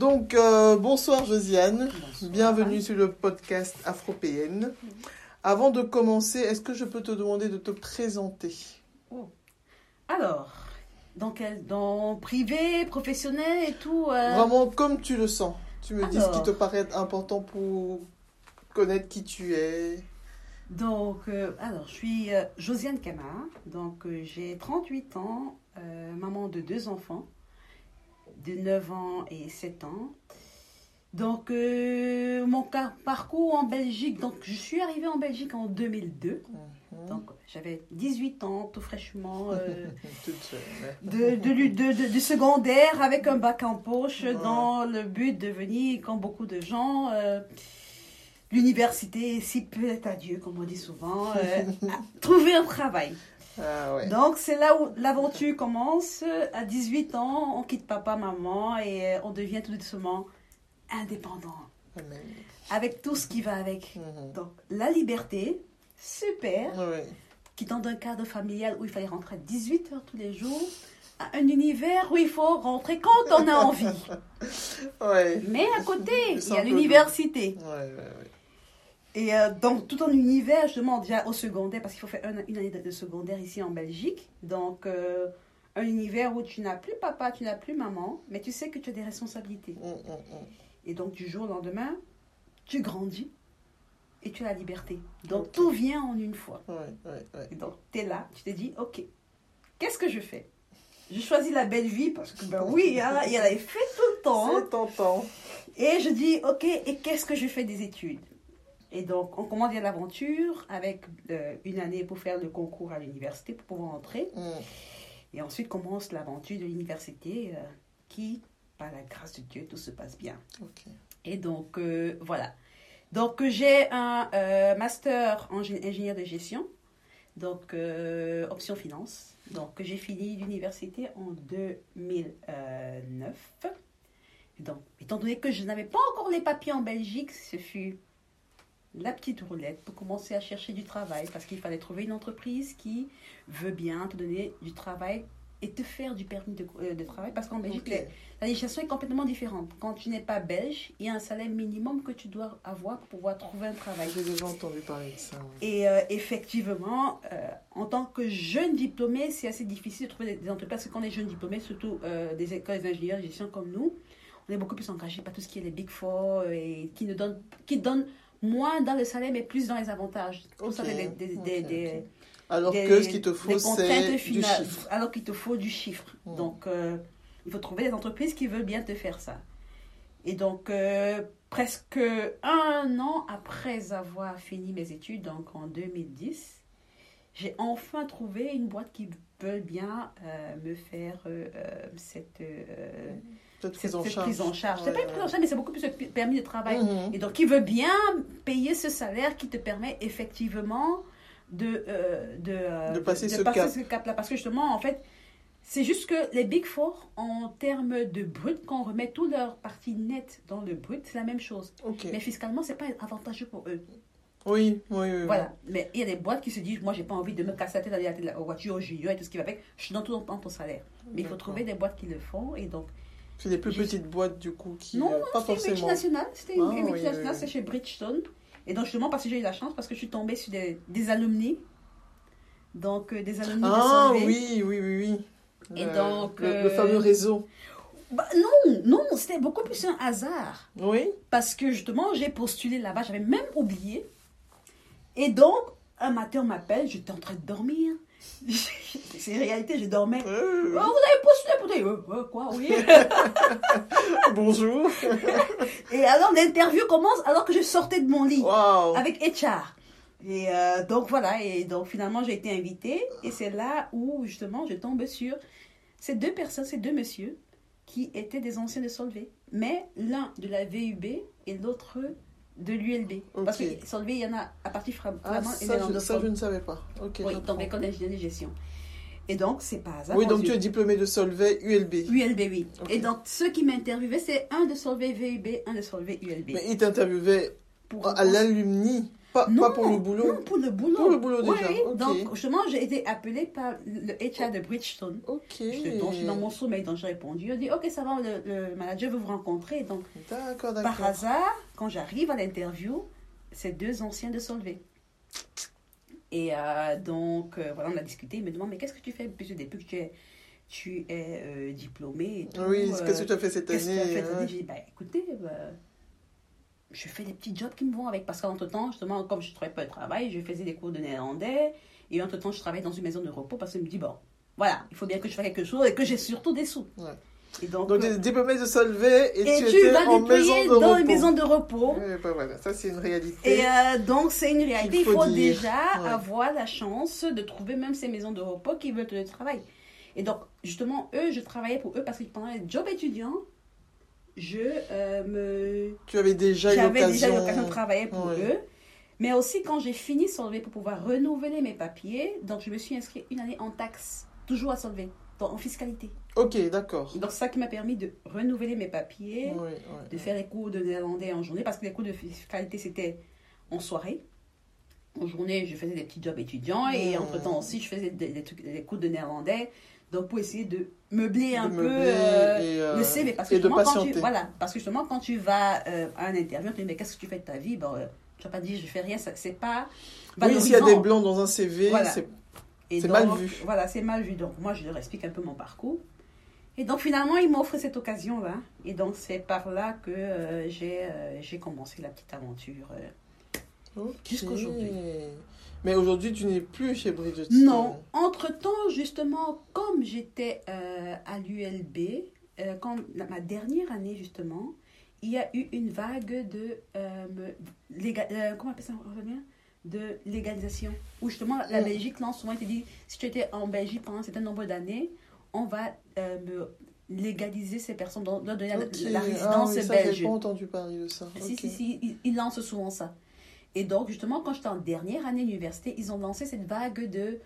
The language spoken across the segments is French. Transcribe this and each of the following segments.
Donc, euh, bonsoir Josiane, bienvenue sur le podcast Afropéenne. Avant de commencer, est-ce que je peux te demander de te présenter? Oh. Alors, dans, quel, dans privé, professionnel et tout euh... Vraiment comme tu le sens. Tu me dis ce qui te paraît important pour connaître qui tu es. Donc, euh, alors, je suis euh, Josiane Kama, donc euh, j'ai 38 ans, maman de deux enfants de 9 ans et 7 ans. Donc, euh, mon parcours en Belgique, donc je suis arrivée en Belgique en 2002. Mhm. Donc, j'avais 18 ans, tout fraîchement, euh, de, de, de, secondaire avec un bac en poche dans le but de venir, comme beaucoup de gens, euh, l'université, si peu est à Dieu, comme on dit souvent, trouver un travail. Ah Donc, c'est là où l'aventure commence. À 18 ans, on quitte papa, maman et on devient tout doucement indépendant. Avec tout ce qui va avec. Mhm. Donc, la liberté, super. Qui dans un cadre familial où il fallait rentrer à 18 heures tous les jours, à un univers où il faut rentrer quand on a envie. Mais à côté, il y a l'université. Et euh, donc, tout un univers, justement, déjà au secondaire, parce qu'il faut faire une année de, secondaire ici en Belgique. Donc, euh, un univers où tu n'as plus papa, tu n'as plus maman, mais tu sais que tu as des responsabilités. Mm, mm, mm. Et donc, du jour au lendemain, tu grandis et tu as la liberté. Donc, tout vient en une fois. et donc, tu es là, tu te dis, OK, qu'est-ce que je fais? Je choisis la belle vie parce que, ben oui, hein, il y a l'effet tout le temps. C'est tentant. Et je dis, OK, et qu'est-ce que je fais des études? Et donc, on commence l'aventure avec euh, une année pour faire le concours à l'université pour pouvoir entrer. Mm. Et ensuite commence l'aventure de l'université euh, qui, par la grâce de Dieu, tout se passe bien. Et donc, euh, voilà. Donc, j'ai un master en ingénieur de gestion, donc option finance. Donc, j'ai fini l'université en 2009. Donc, étant donné que je n'avais pas encore les papiers en Belgique, ce fut la petite roulette pour commencer à chercher du travail parce qu'il fallait trouver une entreprise qui veut bien te donner du travail et te faire du permis de, euh, de travail parce qu'en Belgique, la législation est complètement différente. Quand tu n'es pas belge, il y a un salaire minimum que tu dois avoir pour pouvoir trouver un travail. J'ai déjà entendu parler de ça. Et euh, effectivement, euh, en tant que jeune diplômé, c'est assez difficile de trouver des, entreprises parce que quand on est jeune diplômé, surtout des écoles d'ingénieurs de gestion comme nous, on est beaucoup plus engagé par tout ce qui est les Big Four et qui nous donne, qui donne moins dans le salaire, mais plus dans les avantages. alors que ce qu'il te faut, c'est du chiffre. Alors qu'il te faut du chiffre. Donc, euh, il faut trouver des entreprises qui veulent bien te faire ça. Et donc, euh, presque un an après avoir fini mes études, donc en 2010, j'ai enfin trouvé une boîte qui veut bien euh, me faire cette cette prise en charge. Prise en charge. C'est pas une prise en charge, mais c'est beaucoup plus un permis de travail. Mhm. Et donc, qui veut bien payer ce salaire qui te permet effectivement de, euh, de, euh, de, passer, ce, cap. là Parce que justement, en fait, c'est juste que les Big Four, en termes de brut, quand on remet toute leur partie nette dans le brut, c'est la même chose. Mais fiscalement, c'est pas avantageux pour eux. Oui, oui, oui. Voilà. Mais il y a des boîtes qui se disent, moi, j'ai pas envie de me casser la tête à la voiture, au junior et tout ce qui va avec. Je suis dans tout le temps ton salaire. Mais il faut trouver des boîtes qui le font. Et donc, c'est des plus petites boîtes du coup qui. Non, euh, pas c'était une multinationale. C'était une, ah, multinationale, c'est chez Bridgestone. Et donc justement parce que j'ai eu la chance, parce que je suis tombée sur des, des alumni. Donc euh, des alumni ah, de oui, oui, oui, oui. Et donc. Le, fameux réseau. Bah, non, non, c'était beaucoup plus un hasard. Oui. Parce que justement, j'ai postulé là-bas, j'avais même oublié. Et donc, un matin, on m'appelle, j'étais en train de dormir. C'est réalité, je dormais. Euh, Oh, vous avez postulé pour. Euh, euh, quoi, oui. bonjour. Et alors, l'interview commence alors que je sortais de mon lit avec HR. Et euh, donc, voilà. Et donc, finalement, j'ai été invitée. Et c'est là où, justement, je tombe sur ces deux personnes, ces deux messieurs, qui étaient des anciens de Solvay. Mais l'un de la VUB et l'autre de l'ULB. Parce que. Solvay, il y en a à partir fra- Ah, vraiment ça, je, ça, je ne savais pas. Ok. Oui, dans l'école d'ingénierie de gestion. Et donc, c'est pas hasard. Oui, donc tu es diplômé de Solvay ULB. ULB, oui. Et donc, ceux qui m'interviewaient, c'est un de Solvay VUB, un de Solvay ULB. Mais il t'interviewait Pour- à l'alumni, pas, Non, pas pour le boulot. Non, pour le boulot. Pour le boulot Oui, déjà, ok. Donc, justement, j'ai été appelée par le HR de Bridgestone. Ok. Dans mon sommeil, donc j'ai répondu. Il a dit, OK, ça va, le, le manager veut vous rencontrer. Donc, D'accord, par hasard, quand j'arrive à l'interview, c'est deux anciens de Solvay. Et euh, donc, euh, voilà, on a discuté. Il me demande, mais qu'est-ce que tu fais? Depuis, depuis que tu es, tu es euh, diplômé et tout, Oui, euh, qu'est-ce que tu as fait cette Qu'est-ce que tu as année fait cette hein? année? J'ai dit, bah, écoutez, bah, je fais des petits jobs qui me vont avec. Parce qu'entre-temps, justement, comme je ne trouvais pas de travail, je faisais des cours de néerlandais. Et entre-temps, je travaillais dans une maison de repos parce qu'il me dit, bon, voilà, il faut bien que je fasse quelque chose et que j'ai surtout des sous. Ouais. Et donc, Donc, euh, diplômé de Solvay et, et tu, vas en maison de dans repos. une maison de repos. Voilà, ça c'est une réalité. Et euh, donc, c'est une réalité. Il Il faut déjà Ouais. avoir la chance de trouver même ces maisons de repos qui veulent le travail. Et donc, justement, eux, je travaillais pour eux parce que pendant les jobs étudiants, je euh, me Tu avais déjà eu j'avais l'occasion. déjà l'occasion de travailler pour Ouais. eux. Mais aussi, quand j'ai fini Solvay pour pouvoir renouveler mes papiers, donc je me suis inscrite une année en taxes, toujours à Solvay, donc en fiscalité. Ok, d'accord. Donc, ça qui m'a permis de renouveler mes papiers, Ouais, ouais. de faire les cours de néerlandais en journée, parce que les cours de fiscalité, c'était en soirée. En journée, je faisais des petits jobs étudiants et entre-temps aussi, je faisais des, des trucs, des cours de néerlandais. Donc, pour essayer de meubler un De peu meubler euh, et, euh, le CV. Parce que, et de quand tu, voilà, parce que justement, quand tu vas euh, à un interview, tu te dis, mais qu'est-ce que tu fais de ta vie? Bon, euh, Tu vas pas dire, je fais rien, c'est pas. Oui, s'il y a des blancs dans un CV, Voilà. c'est mal vu. Voilà, c'est mal vu. Donc, moi, je leur explique un peu mon parcours. Et donc, finalement, ils m'offrent cette occasion-là. Et donc, c'est par là que j'ai j'ai commencé la petite aventure. euh. Ok. Jusqu'aujourd'hui. Mais aujourd'hui, tu n'es plus chez Bridgestone. Non, entre-temps, justement, comme j'étais euh, à l'ULB, euh, quand la- ma dernière année, justement, il y a eu une vague de, euh, me- léga- euh, comment on appelle ça de légalisation. Où justement, la Mm. Belgique lance souvent, il te dit, si tu étais en Belgique pendant un certain nombre d'années, on va légaliser ces personnes, leur donner la- Ok. la, Ah résidence oui, ça, belge. j'ai pas entendu parler de ça. Si, si, si, ils, ils lancent souvent ça. Et donc, justement, quand j'étais en dernière année d'université, ils ont lancé cette vague de.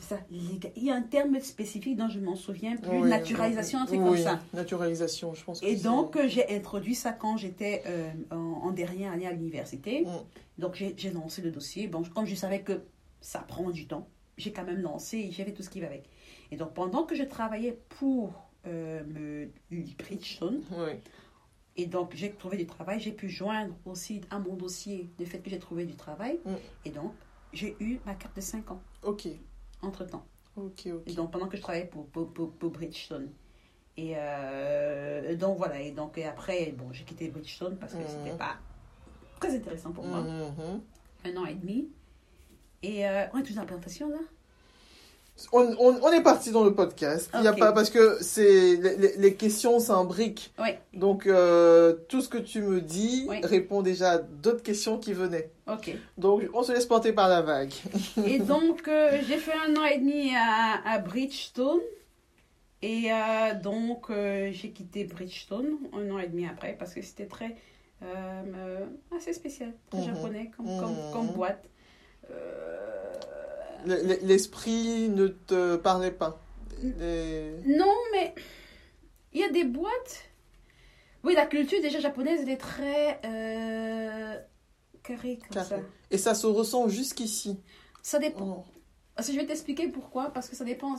ça, il y a un terme spécifique dont je m'en souviens plus, Oui, naturalisation, un truc oui, comme ça. Naturalisation, je pense. que Et donc, j'ai introduit ça quand j'étais euh, en, en dernière année à l'université. Mm. Donc, j'ai lancé le dossier. Bon, comme je savais que ça prend du temps, j'ai quand même lancé et j'ai fait tout ce qui va avec. Et donc, pendant que je travaillais pour euh, me Bridgestone, Oui. Et donc, j'ai trouvé du travail. J'ai pu joindre aussi à mon dossier le fait que j'ai trouvé du travail. Mm. Et donc, j'ai eu ma carte de 5 ans Ok. entre-temps. Ok, ok. Et donc, pendant que je travaillais pour, pour, pour, pour Bridgestone. Et euh, donc, voilà. Et donc, et après, bon, j'ai quitté Bridgestone parce que Mhm. c'était pas très intéressant pour moi. Mhm. Un an et demi. Et euh, on est toujours dans la présentation, là On, on- on est parti dans le podcast. Il y a pas parce que c'est les, les- questions s'imbriquent. Oui. Donc euh, tout ce que tu me dis Oui. répond déjà à d'autres questions qui venaient. Ok. Donc on se laisse porter par la vague. Et donc, euh, j'ai fait un an et demi à, à Bridgestone. Et euh, donc, j'ai quitté Bridgestone un an et demi après parce que c'était très. assez spécial, très Mhm. japonais comme, comme, comme boîte. Euh, L'esprit ne te parlait pas. Les- non, mais il y a des boîtes. Oui, la culture déjà japonaise, elle est très euh, carrée comme Carré. ça. Et ça se ressent jusqu'ici. Ça dépend. Oh. Parce que je vais t'expliquer pourquoi. Parce que ça dépend.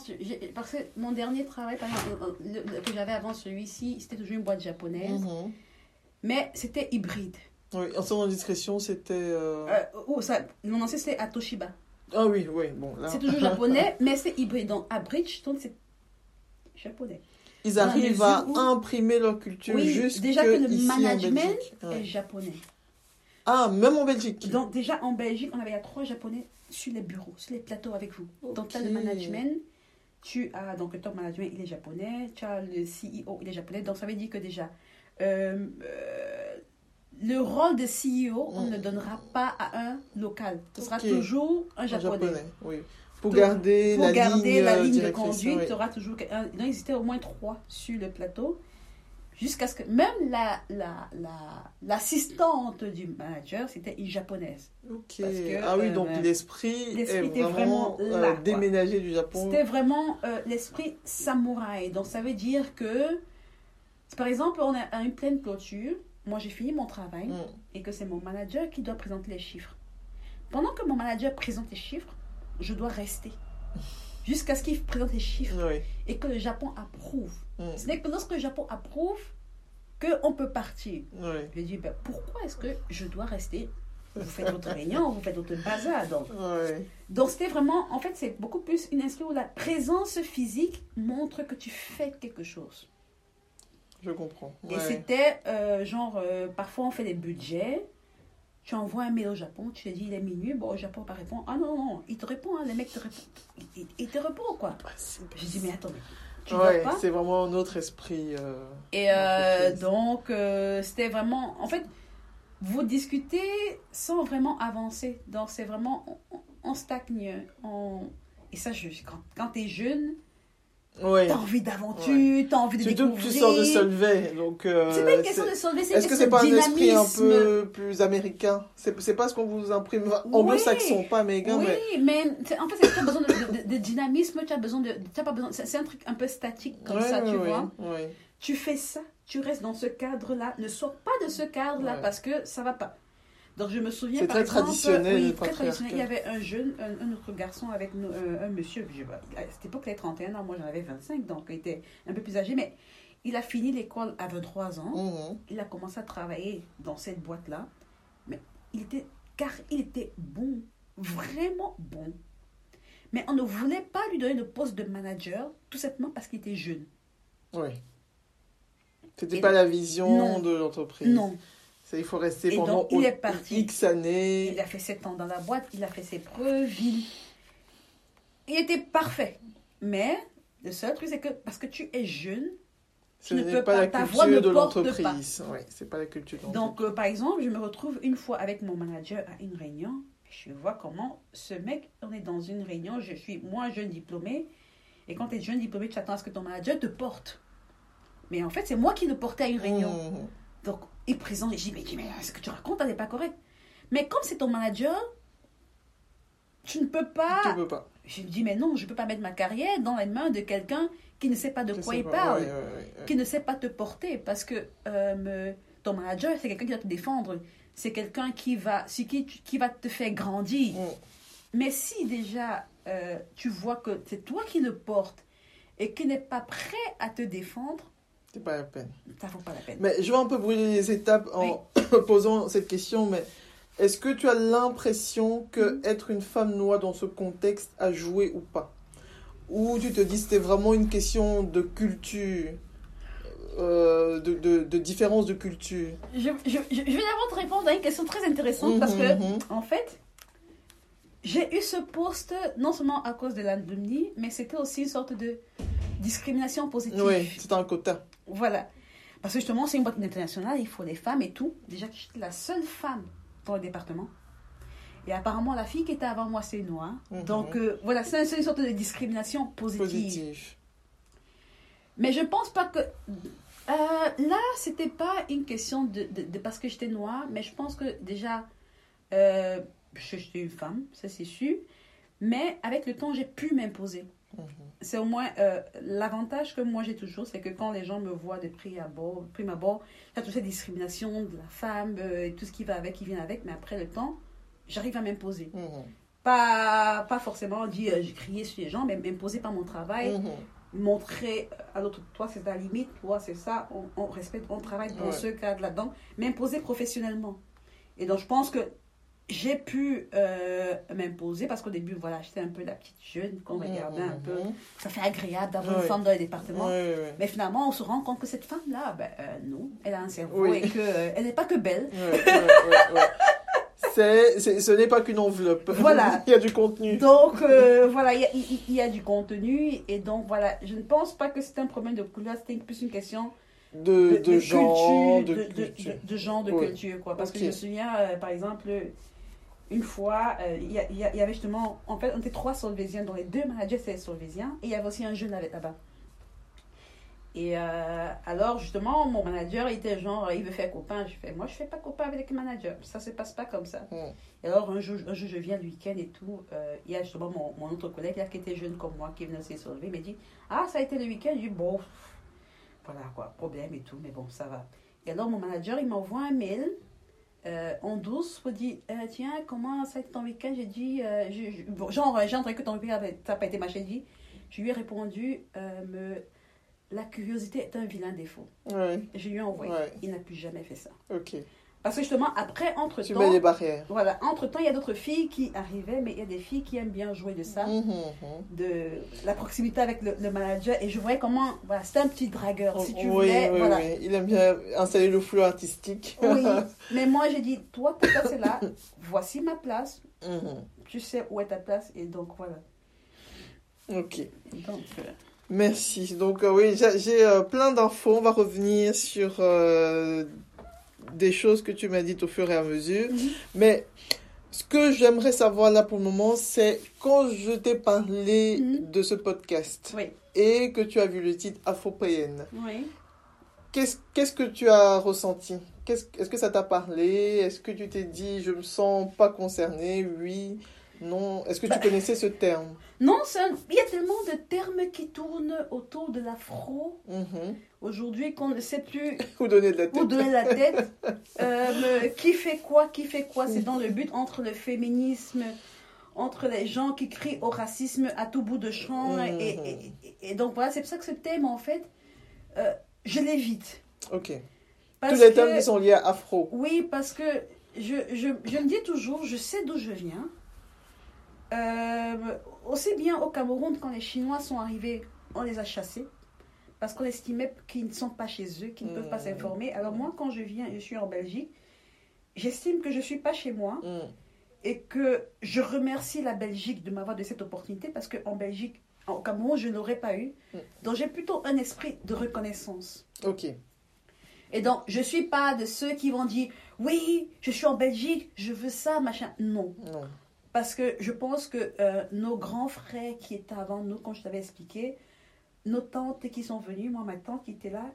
Parce que mon dernier travail, par exemple, le- le- que j'avais avant celui-ci, c'était toujours une boîte japonaise. Mhm. Mais c'était hybride. Oui, en sans indiscrétion, c'était. euh, Euh, oh, ça, mon ancien, c'était à Toshiba. Ah oui, oui, bon là. C'est toujours japonais, mais c'est hybride. Donc à Bridgestone, c'est japonais. Ils arrivent à où- imprimer leur culture Oui, jusque déjà que le ici management est japonais. Ah, même en Belgique. Donc déjà en Belgique, on avait a trois japonais sur les bureaux, sur les plateaux avec vous. Donc tu as le management, tu as donc le top management, il est japonais, tu as le CEO, il est japonais. Donc ça veut dire que déjà euh, euh, le rôle de CEO, on Mm. ne donnera pas à un local. Ce sera toujours un En japonais. oui. Pour Donc, garder Pour la garder ligne, la euh, ligne de conduite, oui. tu auras toujours. un- Non, ils étaient au moins trois sur le plateau. Jusqu'à ce que même la, la, la, l'assistante du manager, c'était une japonaise. Ok. Parce que, ah oui, euh, donc l'esprit l'esprit était vraiment, euh, là, déménagé du Japon. C'était vraiment euh, l'esprit samouraï. Donc ça veut dire que, par exemple, on à une pleine clôture. Moi, j'ai fini mon travail Mm. et que c'est mon manager qui doit présenter les chiffres. Pendant que mon manager présente les chiffres, je dois rester jusqu'à ce qu'il présente les chiffres Oui. et que le Japon approuve. Mm. Ce n'est que lorsque le Japon approuve qu'on peut partir. Oui. Je dis, ben, pourquoi est-ce que je dois rester? Vous faites votre réunion, vous faites votre bazar. Donc c'était vraiment, en fait, c'est beaucoup plus une instance où la présence physique montre que tu fais quelque chose. Je comprends. Et c'était euh, genre, euh, parfois on fait des budgets, tu envoies un mail au Japon, tu te dis il est minuit, bon, au Japon pas répond. Ah non, non, il te répond, hein, les mecs te répondent. Il, te répond quoi. Je dis mais attends, tu Ouais, pas? c'est vraiment un autre esprit. euh, Et euh, donc, euh, c'était vraiment. En fait, vous discutez sans vraiment avancer. Donc, c'est vraiment. On, on stagne. On... Et ça, je, quand, quand tu es jeune, Ouais. tu as envie d'aventure, tu as envie de Surtout découvrir. tu sors de Solvay, donc. euh, C'est pas une question de sauver, c'est Est-ce que c'est pas un esprit un peu plus américain? C'est pas ce qu'on vous imprime anglo-saxon, pas américain, Oui, mais. en fait, tu as besoin de, de- de dynamisme, tu as besoin de. as pas besoin, c'est un truc un peu statique comme Ouais, ça, tu vois. tu fais ça, tu restes dans ce cadre-là, ne sors pas de ce cadre-là parce que ça va pas. Donc je me souviens par très exemple, traditionnel, oui, très traditionnel. Il y avait un jeune, un, un autre garçon avec nous, euh, un monsieur, je, à cette époque il avait 31 ans, moi j'en avais 25, donc il était un peu plus âgé, mais il a fini l'école à 23 ans, Mhm. il a commencé à travailler dans cette boîte-là, mais il était, car il était bon, vraiment bon. Mais on ne voulait pas lui donner le poste de manager, tout simplement parce qu'il était jeune. Ouais. C'était pas la vision Non. de l'entreprise. Non, il faut rester Et pendant donc, il est parti. X années. Il a fait 7 ans dans la boîte, il a fait ses preuves, il, il était parfait. Mais le seul truc, c'est que parce que tu es jeune, Ce ne n'est peux pas la culture de l'entreprise. Ouais, c'est pas la culture donc euh, par exemple, je me retrouve une fois avec mon manager à une réunion. Je vois comment ce mec, on est dans une réunion, je suis moi jeune diplômé. Et quand tu es jeune diplômé, tu attends à ce que ton manager te porte. Mais en fait, c'est moi qui le portais à une réunion. Mhm. Donc, il présente, et je dis, mais, mais ce que tu racontes, elle n'est pas correct. Mais comme c'est ton manager, tu ne peux pas. Tu peux pas. Je me dis, mais non, je ne peux pas mettre ma carrière dans les mains de quelqu'un qui ne sait pas de Je quoi il pas. parle, Ouais, ouais, ouais, ouais. qui ne sait pas te porter. Parce que euh, me- ton manager, c'est quelqu'un qui va te défendre. C'est quelqu'un qui va, qui, qui va te faire grandir. Mais si déjà euh, tu vois que c'est toi qui le porte et qui n'est pas prêt à te défendre, C'est pas la peine. ça vaut pas la peine. Mais je vais un peu brûler les étapes en posant cette question, mais est-ce que tu as l'impression que Mhm. être une femme noire dans ce contexte a joué ou pas? Ou tu te dis c'était vraiment une question de culture, euh, de, de, de différence de culture? Je, je, je vais d'abord te répondre à une question très intéressante parce que, mhm. en fait, j'ai eu ce poste non seulement à cause de l'alumni, mais c'était aussi une sorte de discrimination positive. Oui, c'est un quota. Voilà. Parce que justement, c'est une boîte internationale, il faut des femmes et tout. Déjà, j'étais la seule femme dans le département. Et apparemment, la fille qui était avant moi, c'est noire. Mhm. Donc, euh, voilà, c'est une sorte de discrimination positive. Mais je pense pas que. Euh, là, c'était pas une question de, de, de parce que j'étais noire, mais je pense que déjà, euh, j'étais une femme, ça c'est sûr. Mais avec le temps, j'ai pu m'imposer. C'est au moins euh, l'avantage que moi j'ai toujours, c'est que quand les gens me voient de prix abord, prime abord, il y a toute cette discrimination de la femme euh, et tout ce qui va avec, qui vient avec, mais après le temps, j'arrive à m'imposer. Mhm. Pas, pas forcément dire euh, j'ai crié sur les gens, mais m'imposer par mon travail Mhm. montrer à l'autre, toi c'est ta limite, toi c'est ça, on, on respecte, on travaille dans Ouais. ce cadre là-dedans, m'imposer professionnellement. Et donc je pense que j'ai pu euh, m'imposer parce qu'au début, voilà, j'étais un peu la petite jeune qu'on regardait un peu. Mhm. Ça fait agréable d'avoir une femme dans les départements. Ouais, ouais, Mais finalement, on se rend compte que cette femme-là, ben, euh, non, elle a un cerveau Oui. et qu'elle n'est pas que belle. C'est, c'est- ce n'est pas qu'une enveloppe. Voilà. Il y a du contenu. Donc, euh, voilà, il y, a- il- il y a du contenu. Et donc, voilà, je ne pense pas que c'était un problème de couleur, c'était plus une question De, de, de, de genre, culture, de, culture. de- genre de Oui. culture, quoi. Parce que je me souviens, euh, par exemple, une fois, euh, il y, avait justement, en fait, on était trois Solvésiens, dont les deux managers étaient Solvésiens, et il y avait aussi un jeune avec là-bas. Et euh, alors, justement, mon manager, il était genre, il veut faire copain. Je fais, moi, je fais pas copain avec les managers. Ça se passe pas comme ça. Mm. Et alors, un jour, un jour, je viens le week-end et tout. euh, il y a justement mon, mon autre collègue là, qui était jeune comme moi, qui venait aussi se lever. Il m'a dit, ah, ça a été le week-end. Je dis, bon, voilà quoi, problème et tout, mais bon, ça va. Et alors, mon manager, il m'envoie un mail euh, en douce pour dire, euh, tiens, comment ça a été ton week-end? J'ai dit, euh, je- je- bon, genre, j'ai entendu que ton week-end n'a pas été machin. dit, je lui ai répondu, euh, me, la curiosité est un vilain défaut. Ouais, Je lui ai envoyé. Ouais. Il n'a plus jamais fait ça. ok. Parce que justement, après, Tu entre-temps, mets des barrières. voilà, entre-temps, il y a d'autres filles qui arrivaient, mais il y a des filles qui aiment bien jouer de ça, Mhm, mhm. de la proximité avec le, le manager. Et je voyais comment, voilà, c'était un petit dragueur. Si tu oui, voulais, oui, voilà. oui. Il aime bien installer le flou artistique. Oui, mais moi j'ai dit, toi, ta place est là, voici ma place, tu sais où est ta place, et donc voilà. Ok. Donc, euh, Merci. Donc euh, oui, j'ai j'ai, euh, plein d'infos. On va revenir sur euh, des choses que tu m'as dites au fur et à mesure. Mhm. Mais ce que j'aimerais savoir là pour le moment, c'est quand je t'ai parlé Mhm. de ce podcast oui, et que tu as vu le titre Afropéenne, oui. qu'est-ce que tu as ressenti? Est-ce que ça t'a parlé? Est-ce que tu t'es dit je me sens pas concernée? Oui Non Est-ce que tu Bah. connaissais ce terme? Non, c'est un- il y a tellement de termes qui tournent autour de l'afro Mhm. aujourd'hui qu'on ne sait plus Ou donner de la où tête donner la tête. Euh, qui fait quoi Qui fait quoi? C'est dans le but entre le féminisme, entre les gens qui crient au racisme à tout bout de champ. Mhm. Et, et- et- et donc voilà, c'est pour ça que ce thème, en fait, euh, je l'évite. Ok. Parce Tous les que- thèmes qui sont liés à Afro. Oui, parce que je, je, je me dis toujours, je sais d'où je viens. Euh, aussi bien au Cameroun, quand les Chinois sont arrivés, on les a chassés. Parce qu'on estimait qu'ils ne sont pas chez eux, qu'ils ne peuvent pas Mhm. s'informer. Alors moi, quand je viens, je suis en Belgique, j'estime que je ne suis pas chez moi Mm. et que je remercie la Belgique de m'avoir donné cette opportunité parce qu'en Belgique, au Cameroun, je ne l'aurais pas eu. Mm. Donc j'ai plutôt un esprit de reconnaissance. Ok. Et donc, je suis pas de ceux qui vont dire oui, je suis en Belgique, je veux ça, machin. Non. Non. Parce que je pense que euh, nos grands frères qui étaient avant nous, quand je t'avais expliqué, nos tantes qui sont venues, moi, ma tante qui était là,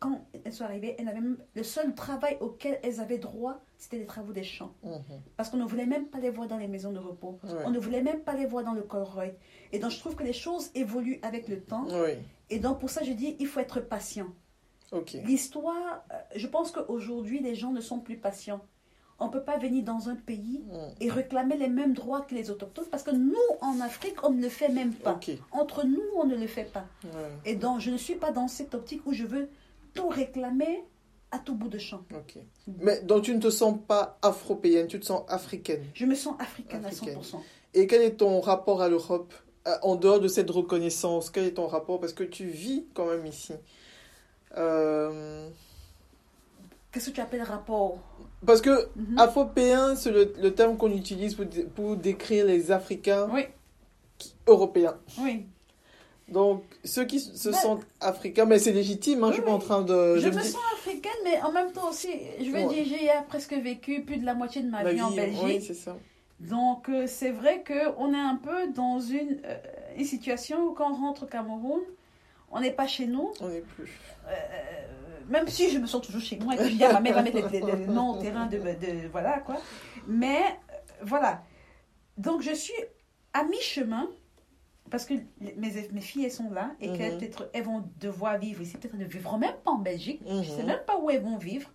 quand elles sont arrivées, elles n'avaient même- le seul travail auquel elles avaient droit, c'était les travaux des champs. Mhm. Parce qu'on ne voulait même pas les voir dans les maisons de repos. On ne voulait même pas les voir dans le Colroy. Et donc, je trouve que les choses évoluent avec le temps. Oui. Et donc, pour ça, je dis, il faut être patient. L'histoire, euh, je pense qu'aujourd'hui, les gens ne sont plus patients. On ne peut pas venir dans un pays Mm. et réclamer les mêmes droits que les autochtones parce que nous, en Afrique, on ne le fait même pas. Entre nous, on ne le fait pas. Ouais. Et donc, je ne suis pas dans cette optique où je veux tout réclamer à tout bout de champ. Mais donc tu ne te sens pas afropéenne, tu te sens africaine? Je me sens africaine, Africaine. à 100%. Et quel est ton rapport à l'Europe euh, en dehors de cette reconnaissance? Quel est ton rapport? Parce que tu vis quand même ici. Euh, Qu'est-ce que tu appelles rapport Parce que Mhm. afropéen, c'est le, le terme qu'on utilise pour, pour décrire les Africains Oui, européens. oui. Donc ceux qui se sentent africains, mais c'est légitime, hein, je suis Oui, pas en oui. train de... Je me me dis- sens africaine, mais en même temps aussi, je veux Ouais. dire, j'ai presque vécu plus de la moitié de ma, Ma vie, en Belgique. Oui, c'est ça. Donc, euh, c'est vrai qu'on est un peu dans une, euh, une situation où quand on rentre au Cameroun, on n'est pas chez nous. On n'est plus. Euh, même si je me sens toujours chez moi et que je dis à ma mère, va mettre les, les- les noms au terrain de, de- Voilà, quoi. Mais, euh, voilà. Donc, je suis à mi-chemin. Parce que mes, mes filles, elles sont là et Mhm. qu'elles elles vont devoir vivre ici. Peut-être elles ne vivront même pas en Belgique. Je ne sais Mhm. même pas où elles vont vivre.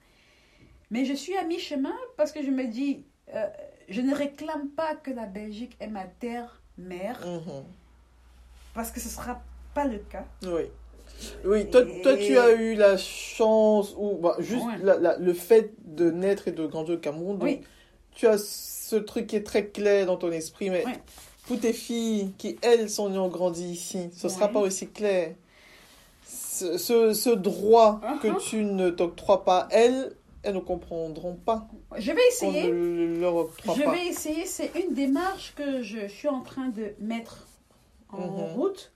Mais je suis à mi-chemin parce que je me dis, euh, je ne réclame pas que la Belgique est ma terre mère, Mhm. parce que ce ne sera pas le cas. Oui. Oui, toi, toi, tu as eu la chance, ou bah, juste Ouais. la- la- le fait de naître et de grandir au Cameroun, donc Oui. tu as ce truc qui est très clair dans ton esprit, mais Ouais. pour tes filles qui, elles, sont nées, ont grandi ici, ce ne sera pas aussi clair. Ce, ce, ce droit Uh-huh. que tu ne t'octroies pas, elles, elles ne comprendront pas. Je vais essayer. ne leur octroie Je pas. vais essayer. C'est une démarche que je suis en train de mettre en Mhm. route.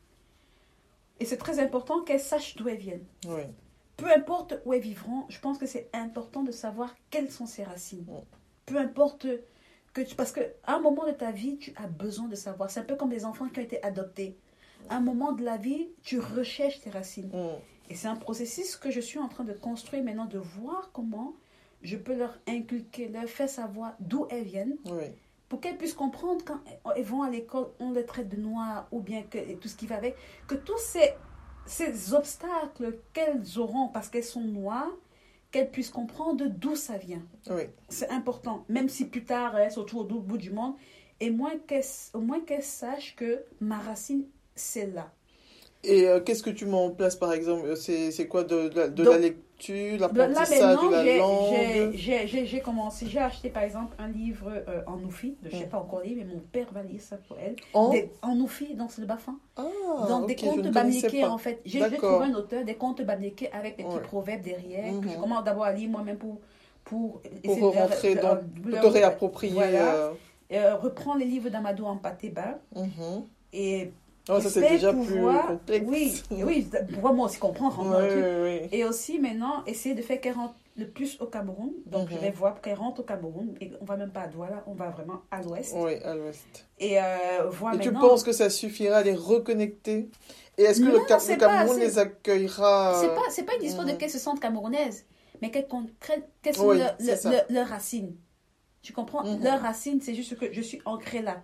Et c'est très important qu'elles sachent d'où elles viennent. Oui. Peu importe où elles vivront, je pense que c'est important de savoir quelles sont ses racines. Peu importe que tu... Parce qu'à un moment de ta vie, tu as besoin de savoir. C'est un peu comme les enfants qui ont été adoptés. À un moment de la vie, tu recherches tes racines. Et c'est un processus que je suis en train de construire maintenant, de voir comment je peux leur inculquer, leur faire savoir d'où elles viennent, Oui. Pour qu'elles puissent comprendre quand elles vont à l'école, on les traite de noirs ou bien que tout ce qui va avec, que tous ces, ces obstacles qu'elles auront parce qu'elles sont noires, qu'elles puissent comprendre d'où ça vient. Oui. C'est important, même si plus tard elles sont autour au bout du monde, et moins qu'elles, au moins qu'elles sachent que ma racine, c'est là. Et euh, qu'est-ce que tu mets en place, par exemple? Euh, C'est c'est quoi de, de la, de Donc, la lecture, l'apprentissage maintenant, de la j'ai- langue commencé, j'ai acheté par exemple un livre euh, en Noufi, je ne sais Mm. pas encore lire, mais mon père va lire ça pour elle. En Des- en Noufi, donc c'est le bafin. Ah, donc des contes bamlékés en fait. J'ai trouvé un auteur, des contes bamlékés avec des petits Ouais. proverbes derrière, que je Mhm. commence d'abord à lire moi-même pour, pour, Pour essayer de rentrer de dans- leur- Pour te réapproprier. Voilà. euh, Euh, reprendre les livres d'Amadou en Patéba mhm. et Oh, ça, c'est déjà pouvoir- plus complexe. Oui, oui, moi aussi comprendre Oui, oui, oui. Et aussi maintenant, essayer de faire qu'elle rentre le plus au Cameroun. Donc je Mhm. vais voir qu'elle rentre au Cameroun. Et on va même pas à Douala, on va vraiment à l'ouest. Oui, à l'ouest. Et euh, voir Et tu penses que ça suffira à les reconnecter? Et est-ce que Non, le, Cap- Cameroun les accueillera C'est euh, pas, pas une histoire de Mhm. qu'elles se sentent camerounaises, mais qu'elles concrètent- quelles sont leurs racines. Tu comprends? Mhm. Leurs racines, c'est juste que je suis ancrée là.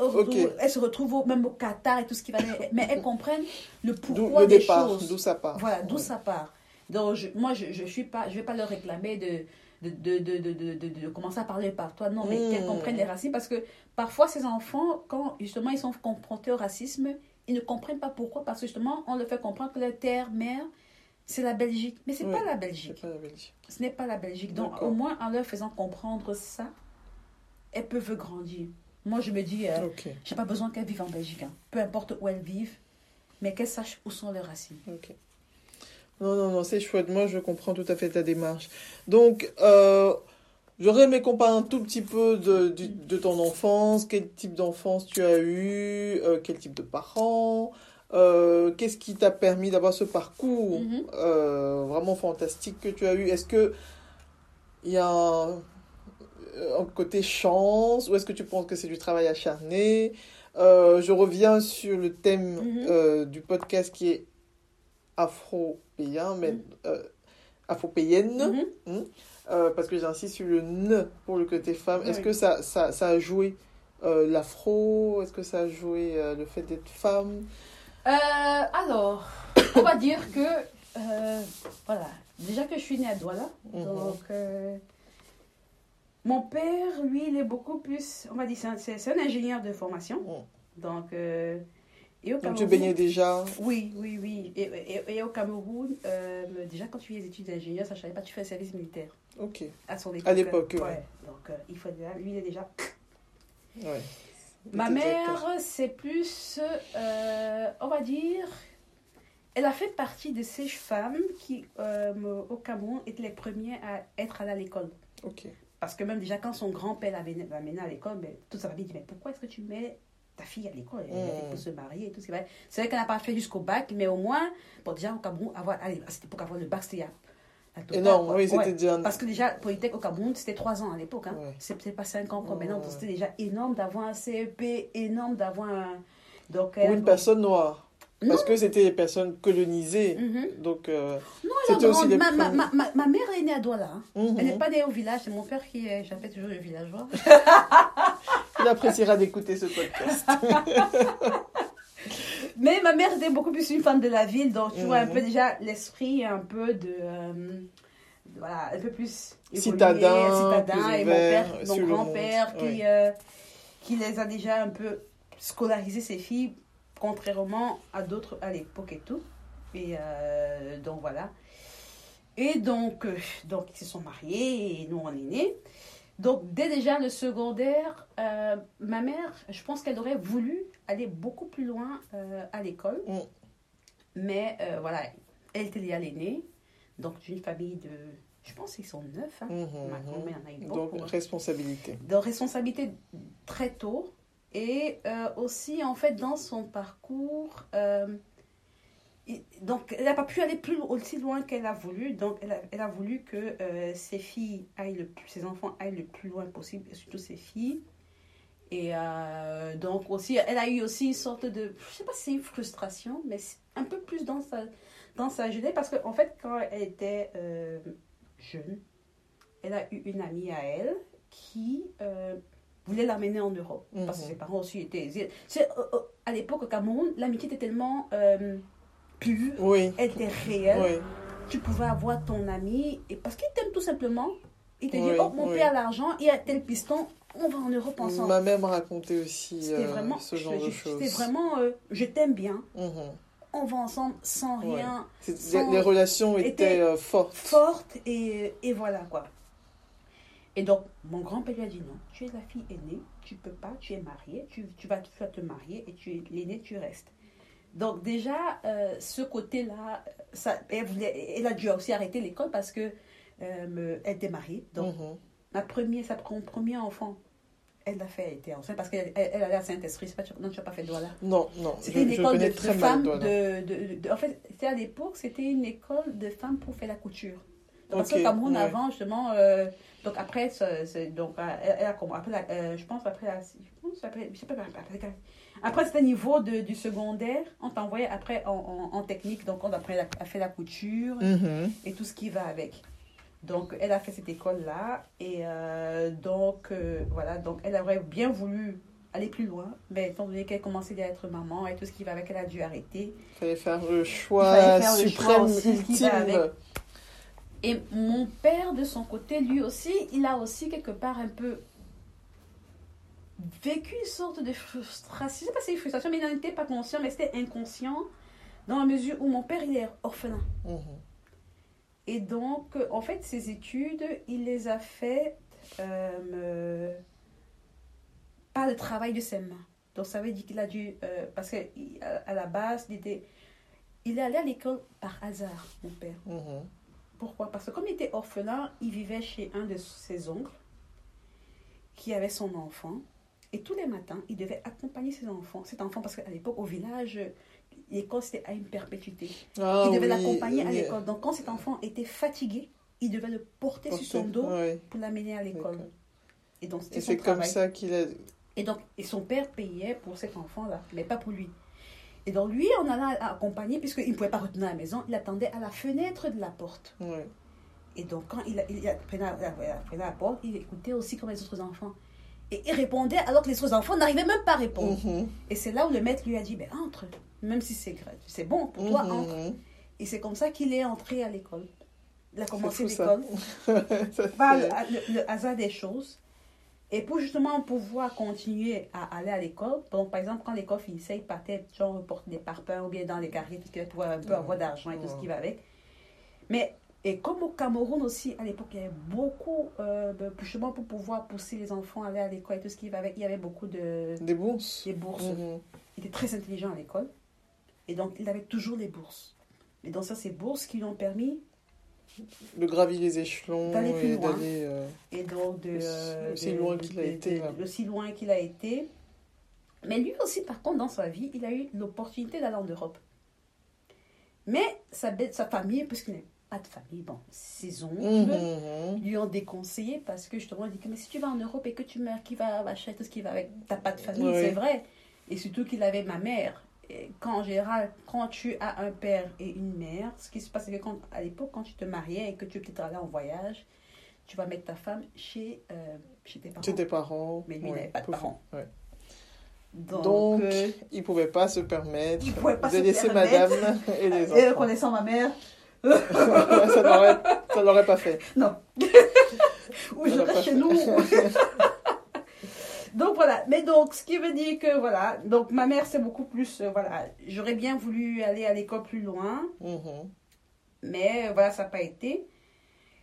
Ok. Elles se retrouvent au- même au Qatar et tout ce qui va. Mais elles comprennent le pourquoi le des départ, choses. d'où ça part. Voilà, d'où Ouais. ça part. Donc, je- moi, je ne suis pas, je vais pas leur réclamer de, de, de, de, de, commencer à parler par toi. Non, mais Mm. qu'elles comprennent les racines. Parce que parfois, ces enfants, quand justement ils sont confrontés au racisme, ils ne comprennent pas pourquoi. Parce que justement, on leur fait comprendre que leur terre, mère, c'est la Belgique. Mais c'est Oui, pas la Belgique. pas la Belgique. Ce n'est pas la Belgique. Donc, au moins, en leur faisant comprendre ça, elles peuvent grandir. Moi, je me dis, euh, Ok, j'ai pas besoin qu'elles vivent en Belgique. hein. Peu importe où elles vivent, mais qu'elles sachent où sont leurs racines. Non, non, non, c'est chouette. Moi, je comprends tout à fait ta démarche. Donc, euh, j'aurais aimé qu'on parle un tout petit peu de, du- de ton enfance. Quel type d'enfance tu as eu euh, Quel type de parents euh, Qu'est-ce qui t'a permis d'avoir ce parcours Mhm. euh, vraiment fantastique que tu as eu? Est-ce que il y a un, un côté chance ou est-ce que tu penses que c'est du travail acharné Euh, Je reviens sur le thème Mhm. euh, du podcast qui est afro-paysan, mais Mhm. euh, afro-payenne, Mhm. euh, parce que j'insiste sur le ne pour le côté femme. Est-ce que ça, ça, ça a joué euh, l'afro? Est-ce que ça a joué euh, le fait d'être femme? Euh, alors, on va dire que, euh, voilà, déjà que je suis née à Douala, Mhm. donc euh, mon père, lui, il est beaucoup plus, on va dire, c'est un, un ingénieur de formation, Mhm. donc, euh, et au Donc tu baignais déjà? Oui, oui, oui, et, et- et au Cameroun, euh, déjà quand tu fais des études d'ingénieur, ça ne savait pas, tu fais le service militaire Ok. à son époque. À l'époque, ouais. ouais. Donc, euh, il faut déjà, lui, il est déjà Ouais. Ma mère, c'est plus, euh, on va dire, elle a fait partie de ces femmes qui, au Cameroun, étaient les premières à être allées à l'école. Ok. Parce que même déjà, quand son grand-père l'avait l'amenait à l'école, ben, toute sa famille dit Mais pourquoi est-ce que tu mets ta fille à l'école? Elle Mm. pour se marier et tout ce qui va. C'est vrai qu'elle n'a pas fait jusqu'au bac, mais au moins, bon, déjà au Cameroun, avoir, cette époque, avoir le bac, c'était la- la quoi. oui, c'était Ouais. déjà. Parce que déjà, Polytech au Cameroun, c'était 3 ans à l'époque. Hein. Ouais. C'est peut-être pas 5 ans comme Ouais, maintenant. Ouais. c'était déjà énorme d'avoir un CEP, énorme d'avoir un. Donc, Pour une personne noire. Non. Parce que c'était des personnes colonisées. Mhm. Donc, euh, Non, elle a c'était aussi les ma, ma, ma, ma- mère est née à Douala. hein. Mhm. Elle n'est pas née au village. C'est mon père qui est, j'appelle toujours le villageois. Il appréciera d'écouter ce podcast. Mais ma mère était beaucoup plus une femme de la ville. Donc, tu vois un Mhm. peu déjà l'esprit un peu de. euh, voilà, un peu plus. évolué, Citadin, citadin. plus Et mon, père, mon grand-père qui, ouais. euh, qui les a déjà un peu scolarisé ses filles, contrairement à d'autres à l'époque et tout. Et euh, donc voilà. Et donc, euh, donc, ils se sont mariés et nous, on est nés. Donc, dès déjà le secondaire, euh, ma mère, je pense qu'elle aurait voulu aller beaucoup plus loin euh, à l'école. Mm. Mais voilà, elle était liée à l'aîné. Donc, d'une famille de. Je pense qu'ils sont neuf. Hein. Mhm, Ma mhm. grand-mère en a eu Donc, beaucoup. hein. responsabilité. de responsabilité très tôt. Et euh, aussi, en fait, dans son parcours, euh, donc, elle n'a pas pu aller plus aussi loin qu'elle a voulu. Donc, elle a, voulu que euh, ses filles aillent le ses enfants aillent le plus loin possible, surtout ses filles. Et donc, aussi, elle a eu aussi une sorte de, je sais pas si c'est une frustration, mais un peu plus dans sa, dans sa jeunesse. Parce qu'en en fait, quand elle était jeune, elle a eu une amie à elle qui voulait l'amener en Europe. Parce que Mhm. ses parents aussi étaient... Euh, euh, à l'époque, au Cameroun, l'amitié était tellement euh, pure, Oui. elle était réelle. Oui. Tu pouvais avoir ton ami, et parce qu'il t'aime tout simplement. Il te dit, oh, mon père a l'argent, il a tel piston, on va en Europe ensemble. Ma mère m'a raconté aussi euh, vraiment, ce genre de choses. c'était vraiment, euh, je t'aime bien, Mhm. on va ensemble sans Ouais. rien, Sans- Les, relations étaient euh, fortes. forte, et, et voilà quoi. Et donc, mon grand-père lui a dit non, tu es la fille aînée, tu peux pas, tu es mariée, tu, tu, vas, tu vas te marier et tu es l'aînée, tu restes. Donc déjà, euh, ce côté-là, elle, elle a dû aussi arrêter l'école parce que euh, elle était mariée. Donc, Mhm. ma première, sa mon premier enfant, elle l'a fait, elle était enceinte parce qu'elle elle, elle allait à Saint-Esprit. Non, tu n'as pas fait de Douala. Non, non, C'était une je école de, femmes. De, de- en fait, c'était à l'époque, c'était une école de femmes pour faire la couture. Parce Ok, que Cameroun, ouais. avant, justement, euh, donc après, c'est- donc, elle, elle a comment après la- euh, Je pense après la. Je pense après, je sais pas, après, après c'était niveau de, du secondaire, on t'envoyait après en, en, en technique, donc on après a fait la couture Mhm. et tout ce qui va avec. Donc, elle a fait cette école-là. Et euh, donc, euh, voilà. Donc, elle aurait bien voulu aller plus loin. Mais étant donné qu'elle commençait à être maman et tout ce qui va avec, elle a dû arrêter. Il fallait faire le choix fallait faire le choix aussi, ce qui va ultime. avec. Et mon père, de son côté, lui aussi, il a aussi quelque part un peu vécu une sorte de frustration. Je sais pas si frustration, mais il n'en était pas conscient, mais c'était inconscient. Dans la mesure où mon père, il est orphelin. Mhm. Et donc, en fait, ses études, il les a fait euh, par le travail de ses mains. Donc, ça veut dire qu'il a dû. euh, parce qu'à à la base, il, était, il est allé à l'école par hasard, mon père. Mhm. Pourquoi? Parce que comme il était orphelin, il vivait chez un de ses oncles qui avait son enfant. Et tous les matins, il devait accompagner ses enfants, cet enfant, parce qu'à l'époque, au village, l'école, c'était à une perpétuité. Ah il devait oui, l'accompagner à l'école. Donc, quand cet enfant était fatigué, il devait le porter sur son dos pour l'amener à l'école. Et donc, c'était Et c'est comme ça qu'il a. Et donc, et son père payait pour cet enfant-là, mais pas pour lui. Et donc, lui, on allait accompagner, puisqu'il ne pouvait pas retourner à la maison, il attendait à la fenêtre de la porte. Et donc, quand il, a- il a- prenait la, porte, il écoutait aussi comme les autres enfants. Et il répondait alors que les autres enfants n'arrivaient même pas à répondre. Mhm. Et c'est là où le maître lui a dit, ben, entre, même si c'est c'est bon pour toi, Mhm. entre. Et c'est comme ça qu'il est entré à l'école. Il a commencé l'école par le- le hasard des choses. Et pour justement pouvoir continuer à aller à l'école, donc par exemple, quand l'école finissait, il partait genre porter des parpaings ou bien dans les carrières qu'il pour un peu avoir d'argent et tout ce qui va avec. Mais, et comme au Cameroun aussi, à l'époque, il y avait beaucoup, euh, de- justement pour pouvoir pousser les enfants à aller à l'école et tout ce qui va avec, il y avait beaucoup de Des bourses. des bourses. Mhm. Il était très intelligent à l'école. Et donc, il avait toujours les bourses. Et donc, ça, ces bourses qui lui ont permis De gravir les échelons D'aller plus et loin. d'aller. euh, Et donc, de, Aussi- euh, aussi de- loin qu'il a de- été, de- là. aussi loin qu'il a été. Mais lui aussi, par contre, dans sa vie, il a eu l'opportunité d'aller en Europe. Mais sa, sa famille, puisqu'il n'a pas de famille, bon, ses oncles, mhm. lui ont déconseillé parce que justement, il dit que mais si tu vas en Europe et que tu meurs, qui va acheter tout ce qui va avec? T'as pas de famille, c'est vrai. Et surtout qu'il avait ma mère. Et quand, en général, quand tu as un père et une mère, ce qui se passe, c'est que quand, à l'époque, quand tu te mariais et que tu es peut-être allé en voyage, tu vas mettre ta femme chez, euh, chez tes parents. Chez tes parents. Mais lui, il ouais, n'avait pas de parents. ouais. Donc, Donc, euh, il ne pouvait pas se permettre pas de se laisser permettre. madame et les et enfants. connaissant ma mère, ça ça l'aurait pas fait. non. Ou je reste chez nous. Donc voilà. Mais donc, ce qui veut dire que voilà. Donc ma mère, c'est beaucoup plus. euh, voilà. J'aurais bien voulu aller à l'école plus loin. Mhm. Mais euh, voilà, ça n'a pas été.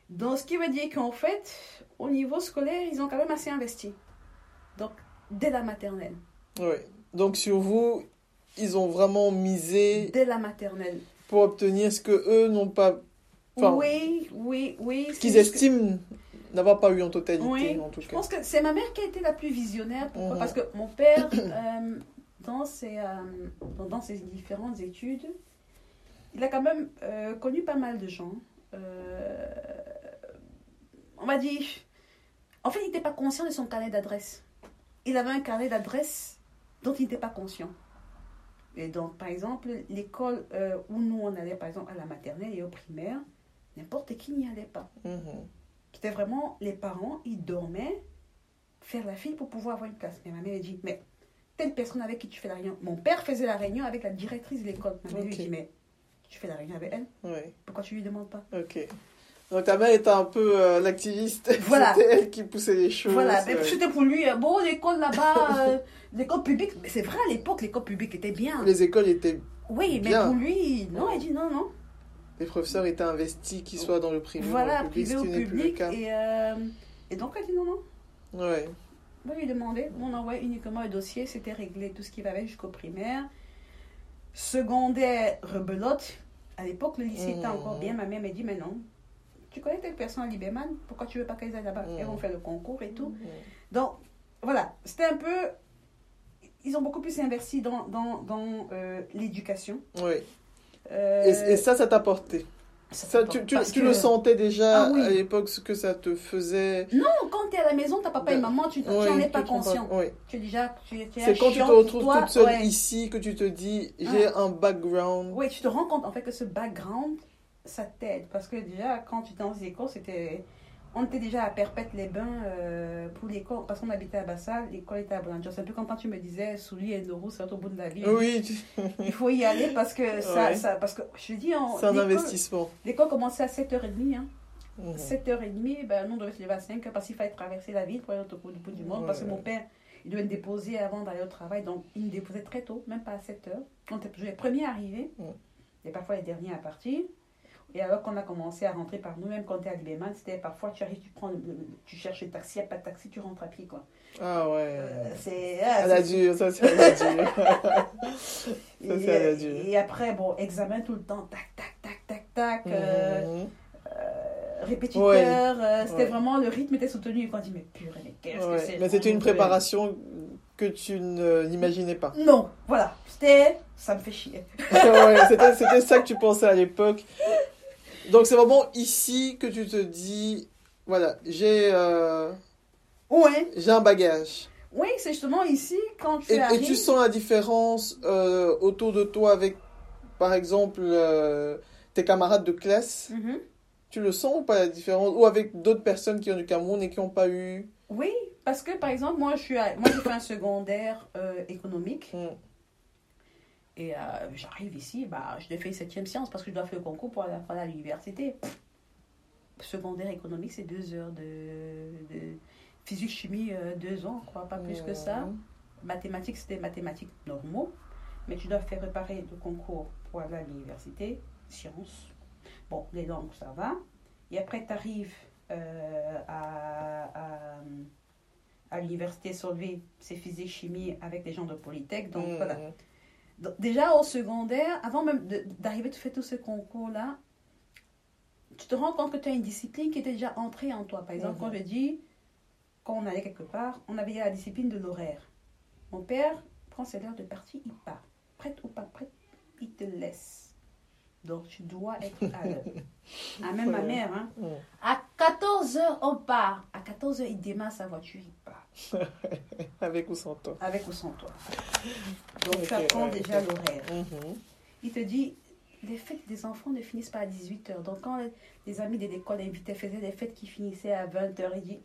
Donc, ce qui veut dire qu'en fait, au niveau scolaire, ils ont quand même assez investi. Donc, dès la maternelle. Oui. Donc, sur vous, ils ont vraiment misé Dès la maternelle. pour obtenir ce que eux n'ont pas. Enfin, oui, oui, oui. Qu'ils que- estiment n'avoir pas eu en totalité, Oui, en tout je cas. pense que c'est ma mère qui a été la plus visionnaire. Pourquoi Mhm. Parce que mon père, euh, dans, ses, euh, dans, ses différentes études, il a quand même euh, connu pas mal de gens. On m'a dit. En fait, il n'était pas conscient de son carnet d'adresse. Il avait un carnet d'adresse dont il n'était pas conscient. Et donc, par exemple, l'école où nous on allait, par exemple, à la maternelle et au primaire, n'importe qui n'y allait pas. Mhm. C'était vraiment les parents, ils dormaient, faire la file pour pouvoir avoir une place. Mais ma mère a dit, mais telle personne avec qui tu fais la réunion. Mon père faisait la réunion avec la directrice de l'école. Ma mère lui Ok. dit, mais tu fais la réunion avec elle? Oui, Pourquoi tu lui demandes pas? Ok. Donc ta mère était un peu euh, l'activiste. Voilà. C'était elle qui poussait les choses. Voilà, mais ouais. c'était pour lui, euh, bon, l'école là-bas, euh, l'école publique, mais c'est vrai à l'époque, l'école publique était bien. Les écoles étaient. Oui, mais pour lui, non, il dit non, non. Les professeurs étaient investis, qu'ils soient dans le privé voilà, ou le public, privé plus le public. cas. Et, euh, et donc, elle dit non, non. Ouais. Moi, je lui demandais, on envoyait uniquement un dossier, c'était réglé, tout ce qui va jusqu'au primaire. Secondaire, rebelote. À l'époque, le lycée était encore bien. Ma mère m'a dit, mais non, tu connais telle personne à Libéman, pourquoi tu veux pas qu'elles aillent là-bas? Mhm. Elles vont faire le concours et tout. Mhm. Donc, voilà, c'était un peu... Ils ont beaucoup plus investi dans, dans, dans euh, l'éducation. Oui. Euh, Et, et ça, ça t'a porté. Ça, tu, tu, tu que- le sentais déjà Ah oui. à l'époque, ce que ça te faisait. Non, quand tu es à la maison, ta papa et maman, tu Oui, n'en es pas conscient. Oui. Tu déjà... Tu, C'est quand tu te retrouves toi, toute seule ouais. ici que tu te dis j'ai un background. Oui, tu te rends compte en fait que ce background, ça t'aide. Parce que déjà, quand tu étais dans les écoles, c'était. On était déjà à Perpète-les-Bains euh, pour l'école, parce qu'on habitait à Bassal, l'école était à Boulanger. C'est un peu comme quand tu me disais, Soulier et Noro, c'est au bout de la ville. Oui, Il faut y aller parce que ça. Ouais. ça parce que je dis, c'est un investissement. L'école commençait à 7h30. Hein. Mhm. 7h30, ben, nous, on devait se lever à 5h parce qu'il fallait traverser la ville pour aller au bout du monde. Parce que mon père, il devait me déposer avant d'aller au travail. Donc, il me déposait très tôt, même pas à 7h. On était toujours les premiers à arriver Ouais. et parfois les derniers à partir. Et alors qu'on a commencé à rentrer par nous-mêmes quand tu es à Libéman, c'était parfois tu arrives, tu prends tu cherches le taxi, il n'y a pas de taxi, tu rentres à pied. Quoi. Ah ouais. Euh, c'est, ah, dure, ça c'est à la dure. et, ça, c'est à la dure. et après, bon, examen tout le temps, tac, tac, tac, tac, tac. euh, répétiteur, Ouais. euh, c'était Ouais. vraiment le rythme était soutenu. Et quand on dit, mais purée, mais qu'est-ce Ouais. que c'est Mais c'était une préparation que tu n'imaginais pas. Non, voilà, c'était, ça me fait chier. ouais, c'était ça que tu pensais à l'époque. Donc c'est vraiment ici que tu te dis, voilà, j'ai, euh, Ouais, j'ai un bagage. oui, c'est justement ici quand tu Et, et arrives. tu sens la différence euh, autour de toi avec, par exemple, euh, tes camarades de classe. Mhm. Tu le sens ou pas la différence? Ou avec d'autres personnes qui ont du Cameroun et qui n'ont pas eu... Oui, parce que par exemple, moi, je suis à- moi j'ai fait un secondaire économique. Mm. Et euh, j'arrive ici, bah, je fais septième science parce que je dois faire le concours pour aller à l'université. Secondaire économique, c'est deux heures de, de physique, chimie, euh, deux ans, quoi, pas plus que ça. Mathématiques, c'était mathématiques normaux, mais tu dois faire préparer le concours pour aller à l'université, sciences. Bon, les langues, ça va. Et après, tu arrives à, à, à l'université Solvay, c'est physique, chimie avec les gens de Polytech. Donc voilà. Déjà au secondaire, avant même d'arriver, tu fais tout ce concours-là, tu te rends compte que tu as une discipline qui était déjà entrée en toi. Par exemple, Mhm. quand je dis, quand on allait quelque part, on avait la discipline de l'horaire. Mon père, quand c'est l'heure de partir, il part. Prête ou pas prête, il te laisse. Donc tu dois être à l'heure. Ah, même ma mère, hein. Mm. À 14h, on part. À 14h, il démarre sa voiture, il part. Avec ou sans toi. Avec ou sans toi. Donc Ok, tu apprends ouais, déjà l'horaire. Mhm. Il te dit, les fêtes des enfants ne finissent pas à 18h. Donc quand les, amis de l'école invitaient, faisaient des fêtes qui finissaient à 20h, il dit,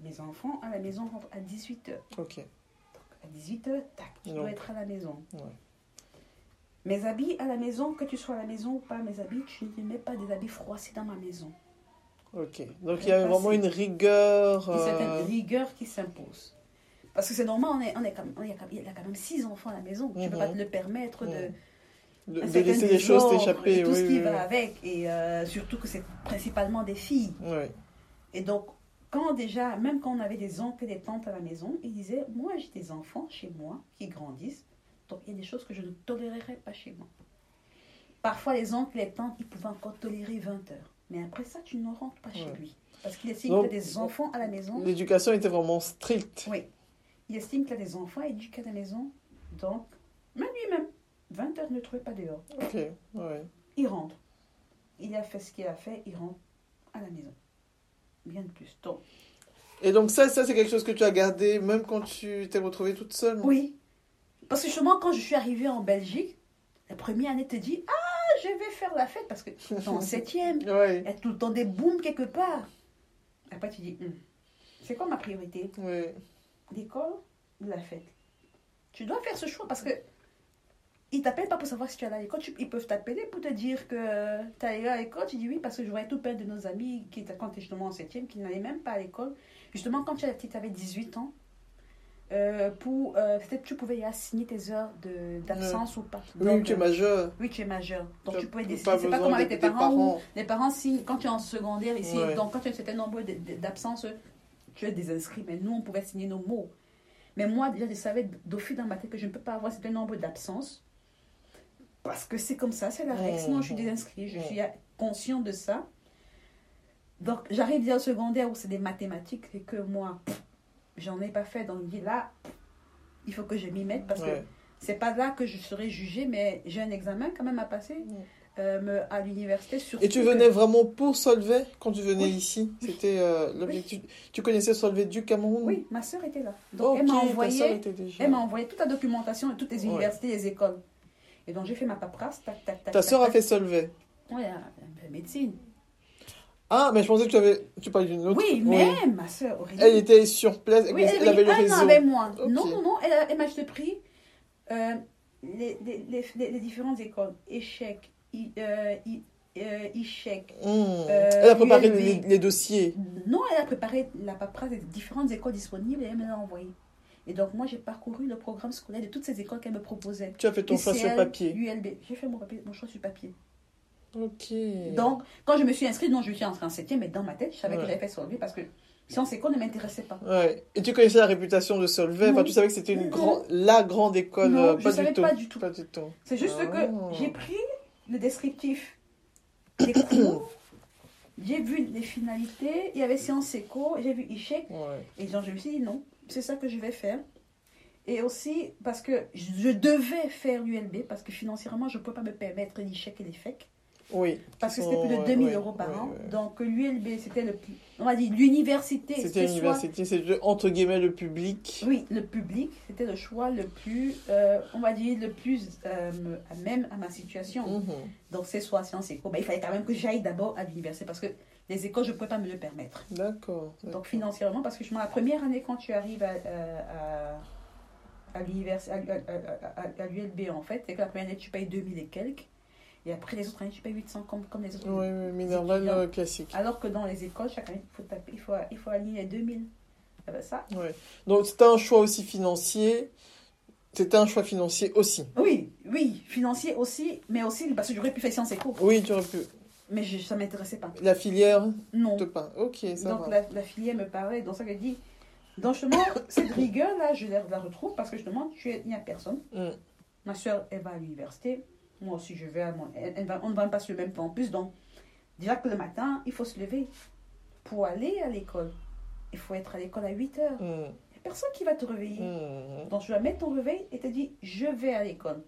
mes enfants à la maison rentrent à 18h. Ok. À 18h, tac, tu Non. dois être à la maison. Ouais. Mes habits à la maison, que tu sois à la maison ou pas, mes habits, tu ne mets pas des habits froissés dans ma maison. Ok. Donc il y a vraiment une rigueur. Une certaine euh, rigueur qui s'impose. Parce que c'est normal, on, est, on, est quand même- on est quand même- il y a quand même six enfants à la maison. Tu ne peux Mhm. pas te le permettre de... Mhm. De, laisser les choses t'échapper. et tout oui, ce qui oui, va oui. avec. Et euh, surtout que c'est principalement des filles. Et donc, quand déjà, même quand on avait des oncles et des tantes à la maison, ils disaient Moi, j'ai des enfants chez moi qui grandissent. Donc, il y a des choses que je ne tolérerai pas chez moi. Parfois, les oncles et les tantes, ils pouvaient encore tolérer 20 heures. Mais après ça, tu ne rentres pas chez Ouais. lui. Parce qu'il estime qu'il a des enfants à la maison. L'éducation était vraiment stricte. Oui. Il estime qu'il a des enfants éduqués à la maison. Donc, même lui-même, 20 heures ne trouvait pas dehors. Ok, ouais. Il rentre. Il a fait ce qu'il a fait, il rentre à la maison. Bien de plus. Donc, Et donc ça, ça c'est quelque chose que tu as gardé même quand tu t'es retrouvée toute seule? Oui. Parce que justement, quand je suis arrivée en Belgique, la première année te dit Ah, je vais faire la fête parce que dans le septième, il Ouais, y a tout le temps des booms quelque part. Après, tu dis Hum, C'est quoi ma priorité? Ouais. L'école ou la fête? Tu dois faire ce choix parce que ils t'appellent pas pour savoir si tu es à l'école. Ils peuvent t'appeler pour te dire que tu es allé à l'école. Tu dis oui parce que je voyais tout plein de nos amis qui étaient quand tu justement en septième, qui n'allaient même pas à l'école. Justement, quand tu étais petite, tu avais 18 ans. Euh, pour, euh, peut-être tu pouvais y assigner tes heures de- d'absence ou pas. Oui, Donc, tu es majeur. oui, tu es majeur. Donc tu pouvais décider. C'est pas comme avec tes parents, où les parents signent quand tu es en secondaire ici. Ouais. Donc quand tu as un certain nombre d'absences, tu es désinscrit. Mais nous, on pouvait signer nos mots. Mais moi, déjà, je savais d'office dans ma tête que je ne peux pas avoir un certain nombre d'absences. Parce que c'est comme ça, c'est la règle. Sinon, je suis désinscrit. Je suis conscient de ça. Donc, j'arrive déjà au secondaire où c'est des mathématiques et que moi, pff, j'en ai pas fait. Donc, là, il faut que je m'y mette parce que Ouais. c'est pas là que je serai jugée, mais j'ai un examen quand même à passer Mm. euh, à l'université. Et tu venais que- vraiment pour Solvay quand tu venais Oui. ici? C'était euh, l'objectif. Tu connaissais Solvay du Cameroun? Oui, ma soeur était là. Donc elle m'a envoyé, déjà. elle m'a envoyé toute la documentation de toutes les Ouais. universités, les écoles. Et donc j'ai fait ma paperasse, tac, tac, tac. Ta tac, soeur a tac. fait Solvay? Oui, elle fait médecine. Ah, mais je pensais que tu avais. Tu parlais d'une autre. Oui, mais ma soeur, Aurélie. Elle était sur place, oui, elle, elle, avait le un an réseau. avec moi. Ok. Non, non, non, elle, elle m'a juste pris euh, les, les, les, différentes écoles. Échec, I- euh, I- euh, échec. Hmm. Elle a préparé ULB. les, dossiers. Non, elle a préparé la paperasse des différentes écoles disponibles et elle me l'a envoyé. Et donc, moi, j'ai parcouru le programme scolaire de toutes ces écoles qu'elle me proposait. Tu as fait ton choix sur papier. ULB. J'ai fait mon, papier, mon choix sur papier. Ok. Donc, quand je me suis inscrite, non, je me suis inscrite en septième, mais dans ma tête, je savais Ouais. que j'avais fait lui parce que sciences éco ne m'intéressait pas. Ouais. Et tu connaissais la réputation de Solvay? Enfin, tu savais que c'était une Non. grande, la grande école. Non, euh, je pas savais du tout. pas du tout. Pas du tout. C'est juste Ah. que j'ai pris le descriptif des cours, j'ai vu les finalités, il y avait sciences éco, j'ai vu échec, Ouais. et donc je me suis dit non, c'est ça que je vais faire. Et aussi parce que je devais faire l'ULB, parce que financièrement, je ne peux pas me permettre l'échec et l'échec. Oui. Parce que Qui c'était plus de sont- 2000 ouais, euros par ouais, an. ouais. Donc l'ULB, c'était le plus. On va dire l'université. C'était soit- l'université, c'était entre guillemets le public. Oui, le public, c'était le choix le plus, euh, on va dire, le plus euh, même à ma situation. Mhm. Donc c'est soit sciences éco. Ben, il fallait quand même que j'aille d'abord à l'université parce que les écoles, je ne pouvais pas me le permettre. D'accord. Donc financièrement, parce que je la première année, quand tu arrives à, euh, à- à l'ULB en fait, c'est que la première année, tu payes 2000 et quelques. Et après les autres années, tu payes 800 comme, comme les autres. Oui, oui, Minerval euh, classique. Alors que dans les écoles, chaque année, il faut, taper, il faut, il faut aligner 2000. Ah ben ça, Ouais. Donc c'était un choix aussi financier. C'était un choix financier aussi. oui, oui, financier aussi, mais aussi parce que j'aurais pu faire sciences éco. Oui, tu aurais pu. Mais je, ça ne m'intéressait pas. La filière Non. pain. Ok, ça Donc va. la, la filière me parlait, donc ça qu'elle dit. Donc justement, cette rigueur-là, je la, la retrouve parce que justement, tu es- il n'y a personne. Mm. Ma soeur, elle va à l'université. Moi aussi, je vais à mon. on ne va pas sur le même campus. Donc, déjà que le matin, il faut se lever pour aller à l'école. Il faut être à l'école à 8 heures. Il Mm. n'y a personne qui va te réveiller. Mm. Donc, tu dois mettre ton réveil et te dire je vais à l'école.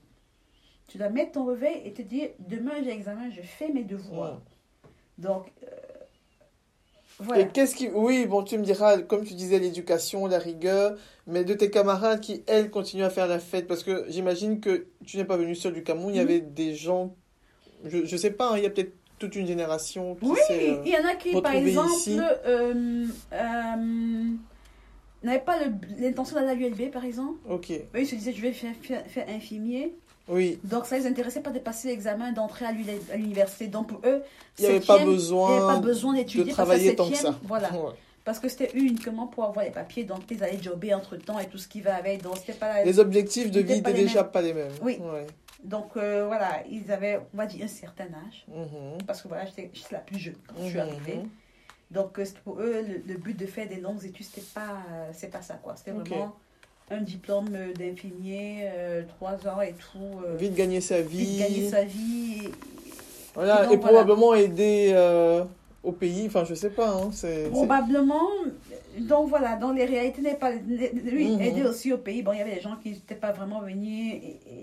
Tu dois mettre ton réveil et te dire demain j'ai examen, je fais mes devoirs. Donc, euh, voilà. Et qu'est-ce qui. Oui, bon, tu me diras, comme tu disais, l'éducation, la rigueur, mais de tes camarades qui, elles, continuent à faire la fête, parce que j'imagine que tu n'es pas venu seul du Cameroun, il y Mhm. avait des gens. Je, je sais pas, hein, il y a peut-être toute une génération qui Oui, euh, il y en a qui, par exemple, euh, euh, n'avaient pas l'intention d'aller à l'ULB, par exemple. Ok, Eux, ils se disaient, je vais faire, faire, faire infirmier. Oui. Donc, ça les intéressait pas de passer l'examen d'entrée à l'uni- à l'université. Donc, pour eux, Il n'y avait pas septième, il n'y avait pas besoin besoin d'étudier. de parce qu'à travailler tant que ça. Voilà. Ouais. Parce que c'était uniquement pour avoir les papiers, donc ils allaient jobber entre temps et tout ce qui va avec. Donc c'était pas Les objectifs de vie pas étaient les déjà pas les mêmes. Oui. Ouais. Donc euh, voilà, ils avaient, on va dire, un certain âge. Mhm. Parce que voilà, j'étais la plus jeune quand je suis Mhm. arrivée. Donc euh, pour eux, le, le but de faire des longues études, c'était pas, euh, c'est pas ça quoi. C'était vraiment un diplôme euh, d'infirmier, euh, trois ans et tout. euh, Vite gagner sa vite vie. gagner sa vie. et- Voilà, Et donc, et voilà. probablement aider au pays. Enfin, je sais pas. Hein, c'est, c'est- Probablement. Donc voilà, dans les réalités, n'est pas, lui, Mhm. aider aussi au pays. Bon, il y avait des gens qui n'étaient pas vraiment venus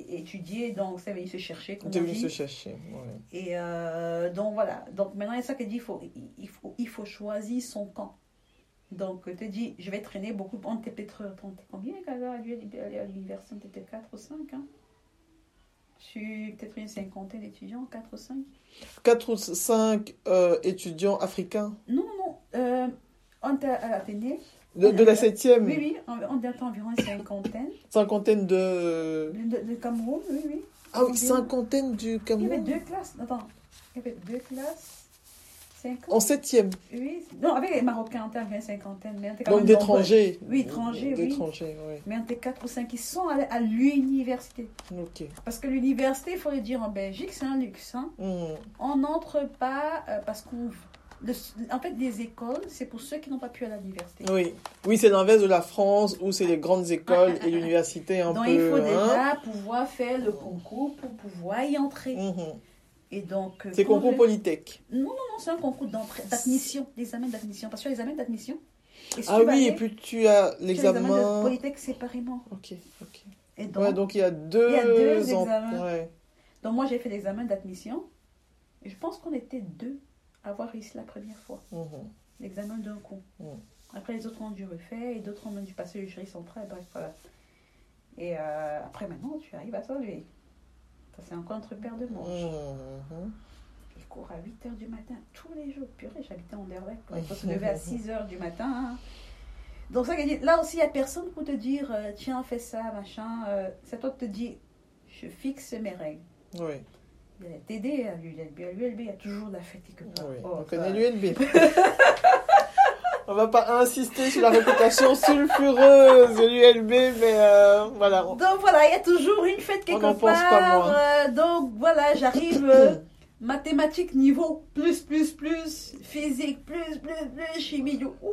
étudier, donc c'est venu se chercher, comme on venu dit. se chercher. ouais. Et euh, donc voilà. Donc maintenant, il y a ça qui dit il faut, il, faut, il faut choisir son camp. Donc, te dis, je vais traîner beaucoup. On était peut-être. on était combien à l'université On était 4 ou 5. Hein? Je suis peut-être une cinquantaine d'étudiants, 4 ou 5. 4 ou 5 étudiants africains? Non, non. Euh, on était à l'Athénée. de, de la septième, Oui, oui. On, était environ une cinquantaine. cinquantaine de... De, de- de Cameroun, oui, oui. Ah oui, cinquantaine du Il y avait Cameroun? deux classes. Attends. Il y avait deux classes. En septième, Oui. Non, avec les Marocains, on était une cinquantaine. Mais on donc d'étrangers. Oui, étrangers, oui. D'étrangers, oui. Mais on était quatre ou cinq qui sont allés à l'université. Ok. Parce que l'université, il faut le dire en Belgique, c'est un luxe. hein. Mhm. On n'entre pas euh, parce qu'on. le- en fait, les écoles, c'est pour ceux qui n'ont pas pu aller à l'université. Oui, oui c'est l'inverse de la France où c'est les grandes écoles et l'université un Donc, peu... il faut hein. déjà pouvoir faire le concours pour pouvoir y entrer. Mhm. Et donc, euh, C'est concours je- Polytech. Non, non, non, c'est un concours d'admission, l'examen d'admission. Parce que les examens d'admission. si Ah oui, et puis tu as l'examen. Polytech séparément. Ok, ok. Et donc, Ouais, donc il y a deux, Il y a deux en- examens. ouais. donc moi, j'ai fait l'examen d'admission. Et je pense qu'on était deux à avoir réussi la première fois. Mhm. L'examen d'un coup. Mm. Après, les autres ont dû refaire et d'autres ont même dû passer le jury central. Bref, voilà. Et euh, après, maintenant, tu arrives à solver. Ça, c'est encore un truc paire de manches. Mhm. Je cours à 8 h du matin tous les jours. Purée, j'habitais en quoi. Il faut se lever à 6 h du matin. Donc, ça, là aussi, il n'y a personne pour te dire euh, tiens, fais ça, machin. Euh, c'est toi qui te dis je fixe mes règles. Oui, Il y a TD, à l'ULB, à l'ULB, il y a toujours de la part. oui. Oh, on ça- connaît l'ULB. on va pas insister sur la réputation sulfureuse de l'ULB, mais euh, voilà. on- Donc voilà, il y a toujours une fête quelque pense part. pas euh, donc voilà, j'arrive euh, mathématiques niveau plus, plus, plus, physique plus, plus, plus, chimie. Ouh,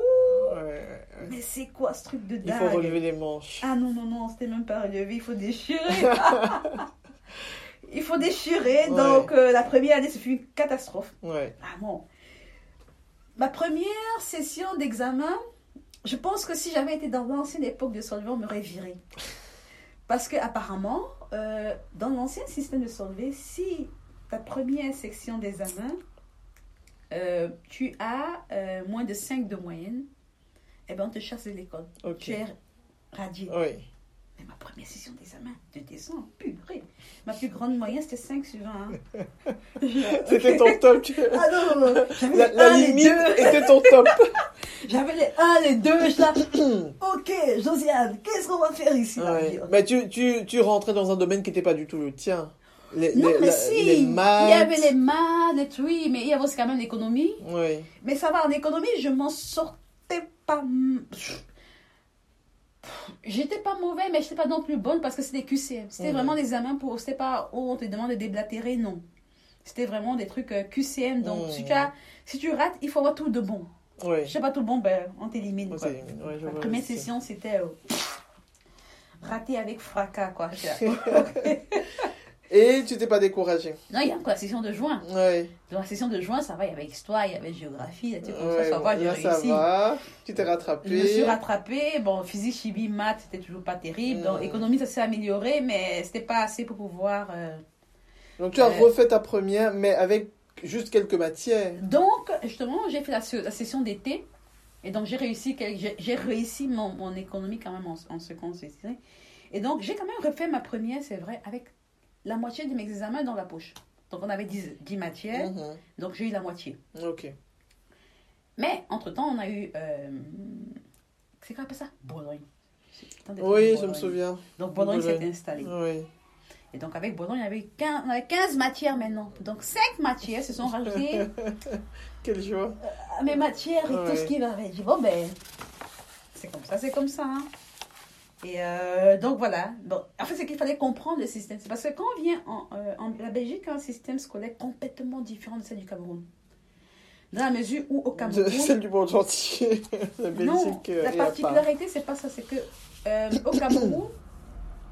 Ouais, ouais, ouais. mais c'est quoi ce truc de Il dingue faut relever les manches. Ah non, non, non, c'était même pas relevé, il faut déchirer. il faut déchirer. Ouais. Donc euh, la première année, ce fut une catastrophe. Ouais. Ah bon. Ma première session d'examen, je pense que si j'avais été dans l'ancienne époque de Solvay, on m'aurait viré. Parce que apparemment, euh, dans l'ancien système de Solvay, si ta première section d'examen, euh, tu as euh, moins de 5 de moyenne, eh ben on te chasse de l'école. Tu es radié. Oui. Mais ma première session d'examen, de décembre, purée. Ma plus grande moyenne, c'était 5 sur 20. hein. C'était ton top. Ah non, non, non. J'avais La, les la 1, les limite 2. était ton top. J'avais les 1, les 2, je là. ok, Josiane, qu'est-ce qu'on va faire ici Ouais. Mais tu, tu, tu rentrais dans un domaine qui n'était pas du tout le tien. Les, Non, les- mais la- si, les il y avait les maths, trucs, mais il y avait aussi quand même l'économie. Oui. Mais ça va, en économie, je m'en sortais pas. J'étais pas mauvais, mais j'étais pas non plus bonne parce que c'était QCM. C'était vraiment des examens pour. C'était pas où on te demande de déblatérer, non. C'était vraiment des trucs euh, QCM. Donc, si, tu as, si tu rates, il faut avoir tout de bon. Oui. Je sais pas tout bon, ben, on t'élimine. Ouais, ouais, La première session, c'était euh, raté avec fracas, quoi. Et tu t'es pas découragé. non, il y a encore la session de juin. Oui. Dans la session de juin, ça va, il y avait histoire, il y avait géographie, là, tu sais, comme ça, Ouais, ça va, bon, j'ai réussi. va. Tu t'es Je rattrapé. me suis rattrapée. Bon, physique, chimie, maths, c'était toujours pas terrible. Donc, Mm. économie, ça s'est amélioré, mais c'était pas assez pour pouvoir. euh, Donc tu as Euh, refait ta première, mais avec juste quelques matières. Donc, justement, j'ai fait la, la session d'été. Et donc, j'ai réussi, j'ai réussi mon, mon économie quand même en, en seconde. Et donc, j'ai quand même refait ma première, c'est vrai, avec la moitié de mes examens dans la poche. Donc, on avait 10, 10 matières, Mhm. donc j'ai eu la moitié. Ok. Mais, entre-temps, on a eu. euh, c'est quoi ça? Bologne. Oui, je me souviens. Donc, Bologne s'est installé. Oui. Et donc, avec Bologne, il y avait 15, on avait 15 matières maintenant. Donc, 5 matières se sont rajoutées Quelle joie. à mes matières et Ouais. tout ce qui va avec. J'ai dit, bon, ben, c'est comme ça, c'est comme ça. hein. Et euh, donc, voilà. Donc, en fait, c'est qu'il fallait comprendre le système. C'est parce que quand on vient en, euh, en- La Belgique a un système scolaire complètement différent de celle du Cameroun. Dans la mesure où au De- Cameroun. Celle du monde entier. La Belgique. Non, euh, la particularité, c'est pas ça. C'est que euh, au Cameroun,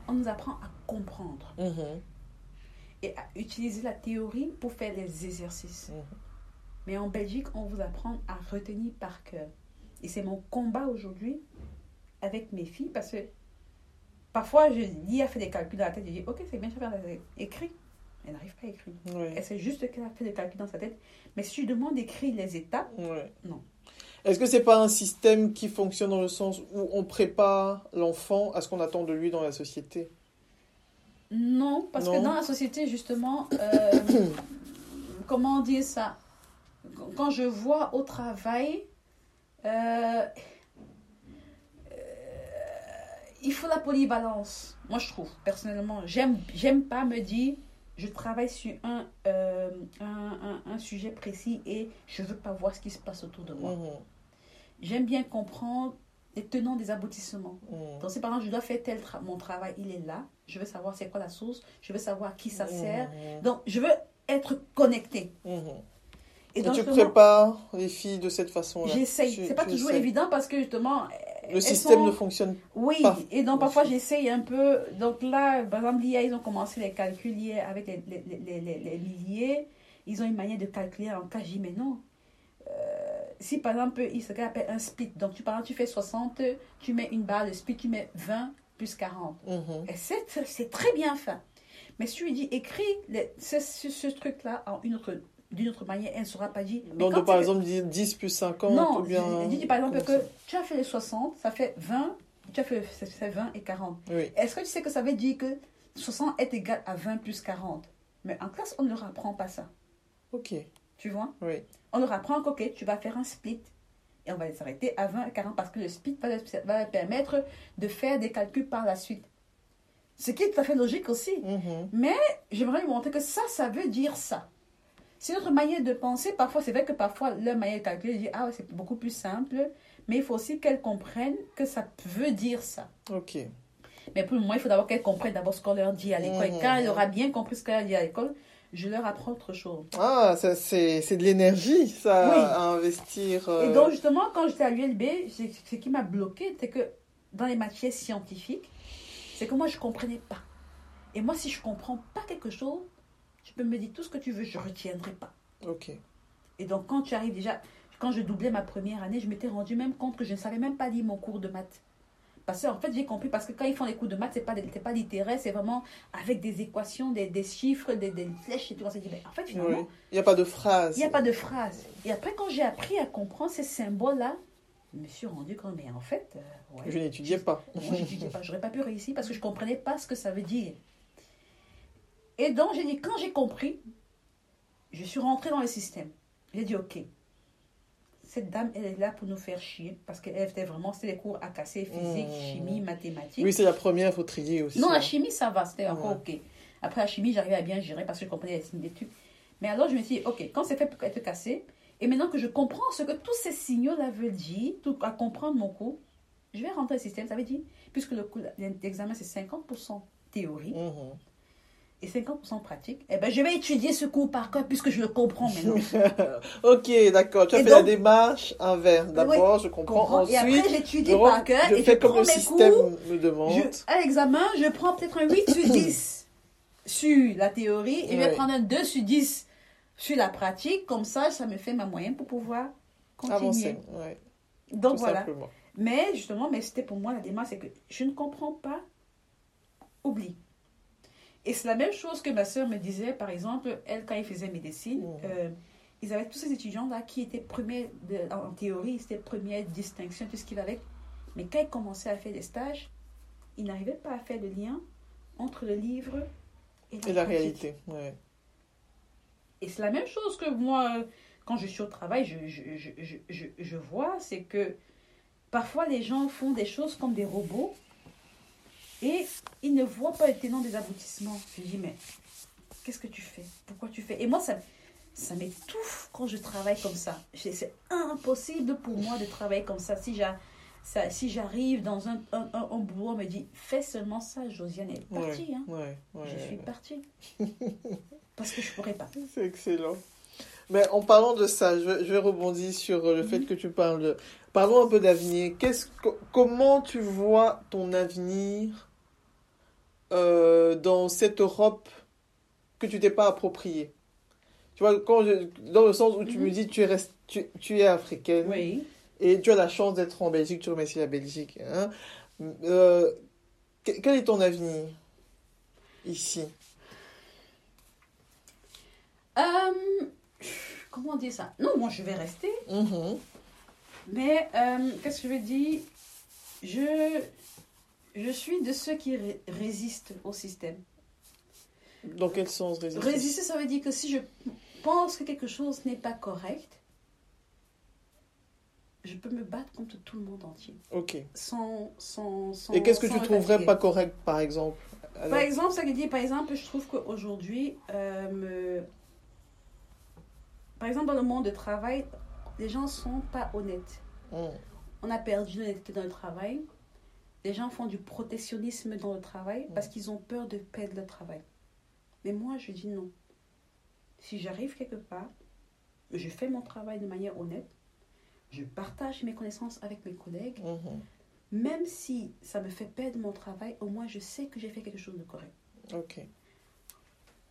on nous apprend à comprendre Mhm. et à utiliser la théorie pour faire les exercices. Mhm. Mais en Belgique, on vous apprend à retenir par cœur. Et c'est mon combat aujourd'hui avec mes filles parce que parfois, je dis à faire des calculs dans la tête. Je dis, ok, c'est bien, je vais faire des- écrit. Elle n'arrive pas à écrire. Elle sait juste qu'elle a fait des calculs dans sa tête. Mais si je demande d'écrire les étapes. Non. Est-ce que c'est pas un système qui fonctionne dans le sens où on prépare l'enfant à ce qu'on attend de lui dans la société? Non, parce que dans la société, justement, euh, comment dire ça? Quand je vois au travail, euh, il faut la polyvalence. Moi, je trouve, personnellement, j'aime, j'aime pas me dire, je travaille sur un, euh, un, un- un sujet précis et je veux pas voir ce qui se passe autour de moi. Mhm. J'aime bien comprendre les tenants des aboutissements. Mhm. Donc, si par exemple, je dois faire tel tra- mon travail, il est là. Je veux savoir c'est quoi la source. Je veux savoir à qui ça sert. Mhm. Donc, je veux être connecté. Mhm. Et donc, tu prépares les filles de cette façon-là j'essaye. Tu- C'est pas toujours évident parce que justement. Le système sont- ne fonctionne Oui, pas. et donc parfois j'essaye un peu. Donc là, par exemple, hier, ils ont commencé les calculs avec les, les, les, les, milliers. Ils ont une manière de calculer en cas. Mais non. Euh, si par exemple, il se appelle un split. Donc, tu, par exemple, tu fais 60, tu mets une barre de split, tu mets 20 plus 40. Mhm. Et c'est, c'est très bien fait. Mais si tu lui dis écris ce, ce, ce truc-là en une autre, d'une autre manière, elle ne saura pas dire. Mais Donc, quand de, par exemple, dire 10 plus 50 non, ou bien... dis, dis par exemple comment que tu as fait les 60, ça fait 20, tu as fait ça fait 20 et 40. ça Oui. Est-ce que tu sais que ça veut dire que 60 est égal à 20 plus 40 Mais en classe, on ne leur apprend pas ça. Ok. Tu vois? Oui. On leur apprend que tu vas faire un split. Et on va les arrêter à 20 et 40 parce que le split va, va leur permettre de faire des calculs par la suite. Ce qui est tout à fait logique aussi. Mhm. Mais j'aimerais lui montrer que ça, ça veut dire ça. C'est notre manière de penser. Parfois, c'est vrai que parfois, leur manière de calculer, ah c'est beaucoup plus simple. Mais il faut aussi qu'elles comprennent que ça veut dire ça. Ok. Mais pour le moment, il faut d'abord qu'elles comprennent d'abord ce qu'on leur dit à l'école. Et quand elle aura bien compris ce qu'on leur dit à l'école, je leur apprends autre chose. Ah, c'est c'est de l'énergie, ça, Oui. à investir. euh, Et donc, justement, quand j'étais à l'ULB, c'est- ce qui m'a bloqué, c'est que dans les matières scientifiques, c'est que moi, je ne comprenais pas. Et moi, si je ne comprends pas quelque chose, tu peux me dire tout ce que tu veux, je ne retiendrai pas. Ok. Et donc, quand tu arrives déjà, quand je doublais ma première année, je m'étais rendu même compte que je ne savais même pas lire mon cours de maths. Parce que, en fait, j'ai compris, parce que quand ils font les cours de maths, ce n'est pas, c'est pas littéraire, c'est vraiment avec des équations, des, des chiffres, des, des flèches et tout. On s'est dit, mais en fait, finalement, Oui. Il n'y a pas de phrase. il n'y a pas de phrase. Et après, quand j'ai appris à comprendre ces symboles-là, je me suis rendu compte, mais en fait, euh, ouais, Je n'étudiais pas. je n'étudiais pas. J'aurais pas pu réussir parce que je ne comprenais pas ce que ça veut dire. Et donc, j'ai dit, quand j'ai compris, je suis rentrée dans le système. J'ai dit, OK, cette dame, elle est là pour nous faire chier parce qu'elle était vraiment, c'était des cours à casser, physique, Mmh. chimie, mathématiques. Oui, c'est la première, il faut trier aussi. Non, la hein. chimie, ça va, c'était encore OK. Après la chimie, j'arrivais à bien gérer parce que je comprenais les signes d'études. Mais alors, je me suis dit, OK, quand c'est fait pour être cassé, et maintenant que je comprends ce que tous ces signaux-là veulent dire, tout, à comprendre mon cours, je vais rentrer le système. Ça veut dire, puisque le cours d'examen, c'est 50% théorie Mhm. Et 50% pratique, eh ben, je vais étudier ce cours par cœur puisque je le comprends maintenant. ok, d'accord. Tu as Et fait la démarche inverse. D'abord, je comprends. Comprends et Ensuite, après, j'étudie je, par cœur je et fais comme prends le mes système cours. me demande. Je- à l'examen, je prends peut-être un 8 sur 10 sur la théorie et je vais prendre un 2 sur 10 sur la pratique. Comme ça, ça me fait ma moyenne pour pouvoir continuer. Avancer. Ouais, Donc tout voilà. simplement. Mais justement, mais c'était pour moi la démarche, c'est que je ne comprends pas, oublie. Et c'est la même chose que ma soeur me disait, par exemple, elle, quand elle faisait médecine, Mhm. euh, ils avaient tous ces étudiants-là qui étaient premiers de- en théorie, c'était première distinction, tout ce qui va avec. Mais quand ils commençaient à faire des stages, ils n'arrivaient pas à faire le lien entre le livre et la, Et la pratique. réalité. Ouais. Et c'est la même chose que moi, quand je suis au travail, je, je, je, je vois, c'est que parfois les gens font des choses comme des robots. Et il ne voit pas le tenant des aboutissements. Je lui dis, mais qu'est-ce que tu fais? Pourquoi tu fais? Et moi, ça, ça m'étouffe quand je travaille comme ça. C'est impossible pour moi de travailler comme ça. Si j'ai ça, si j'arrive dans un, un, un, boulot, on me dit fais seulement ça, Josiane est partie. hein. je suis partie. Parce que je ne pourrais pas. C'est excellent. Mais en parlant de ça, je, je vais rebondir sur le fait mhm. que tu parles de. Parlons un peu d'avenir. Comment tu vois ton avenir euh, dans cette Europe que tu t'es pas appropriée Tu vois, quand dans le sens où tu me mhm. dis tu es, tu, tu es africaine. Oui et tu as la chance d'être en Belgique, tu remercies la Belgique. Hein. Euh, quel est ton avenir ici? Euh, Comment dire ça? Non, moi je vais rester. Mm-hmm. Mais euh, qu'est-ce que je vais dire? Je, je suis de ceux qui résistent au système. Dans quel sens résister Résister, ça veut dire que si je pense que quelque chose n'est pas correct, je peux me battre contre tout le monde entier. Ok. Sans, sans, sans Et qu'est-ce que tu trouverais pas correct, par exemple? Par exemple, ça veut dire, par exemple, je trouve qu'aujourd'hui, euh, me... par exemple, dans le monde du travail, les gens sont pas honnêtes. Hmm. On a perdu l'honnêteté dans le travail. Les gens font du protectionnisme dans le travail hmm. parce qu'ils ont peur de perdre le travail. Mais moi, je dis non. Si j'arrive quelque part, je fais mon travail de manière honnête, je partage mes connaissances avec mes collègues. Mhm. Même si ça me fait perdre mon travail, au moins je sais que j'ai fait quelque chose de correct. Ok.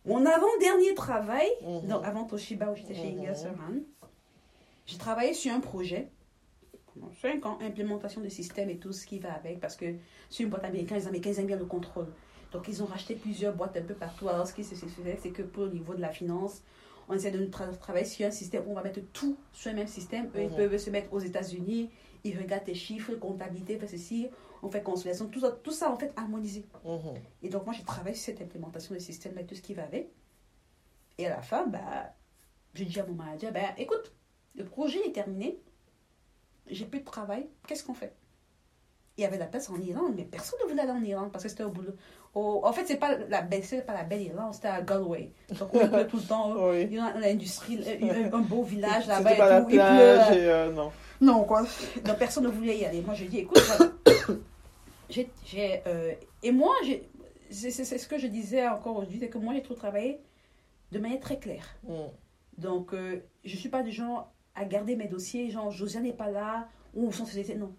Mon avant-dernier travail, mhm. donc avant Toshiba où j'étais chez mm j'ai travaillé sur un projet 5 ans, implémentation de système et tout ce qui va avec, parce que sur une boîte américaine, les Américains aiment bien le contrôle. Donc ils ont racheté plusieurs boîtes un peu partout. Alors ce qui se fait, c'est que pour le niveau de la finance, on essaie de travailler sur un système où on va mettre tout sur le même système. Eux, ils mhm. peuvent se mettre aux États-Unis, ils regardent tes chiffres, comptabilité, fait ceci, on fait consolidation, tout ça, tout ça en fait harmonisé. Mhm. Et donc, moi, j'ai travaillé sur cette implémentation du système et tout ce qui va avec. Et à la fin, bah, j'ai dit à mon manager, bah, écoute, le projet est terminé, j'ai plus de travail, qu'est-ce qu'on fait? Il y avait la place en Irlande, mais personne ne voulait aller en Irlande parce que c'était au boulot. en fait, c'est pas la pas la belle Irlande, c'était à Galway. Donc on pleut tout le temps. Il y a l'industrie, un beau village là-bas. C'était pas la plage et, euh, non. Non quoi. Donc personne ne voulait y aller. Moi j'ai dit écoute, j'ai, euh, et moi c'est, ce que je disais encore aujourd'hui, c'est que moi j'ai trop travaillé de manière très claire. Mm. Donc euh, je suis pas du genre à garder mes dossiers, genre Josiane n'est pas là ou son société, non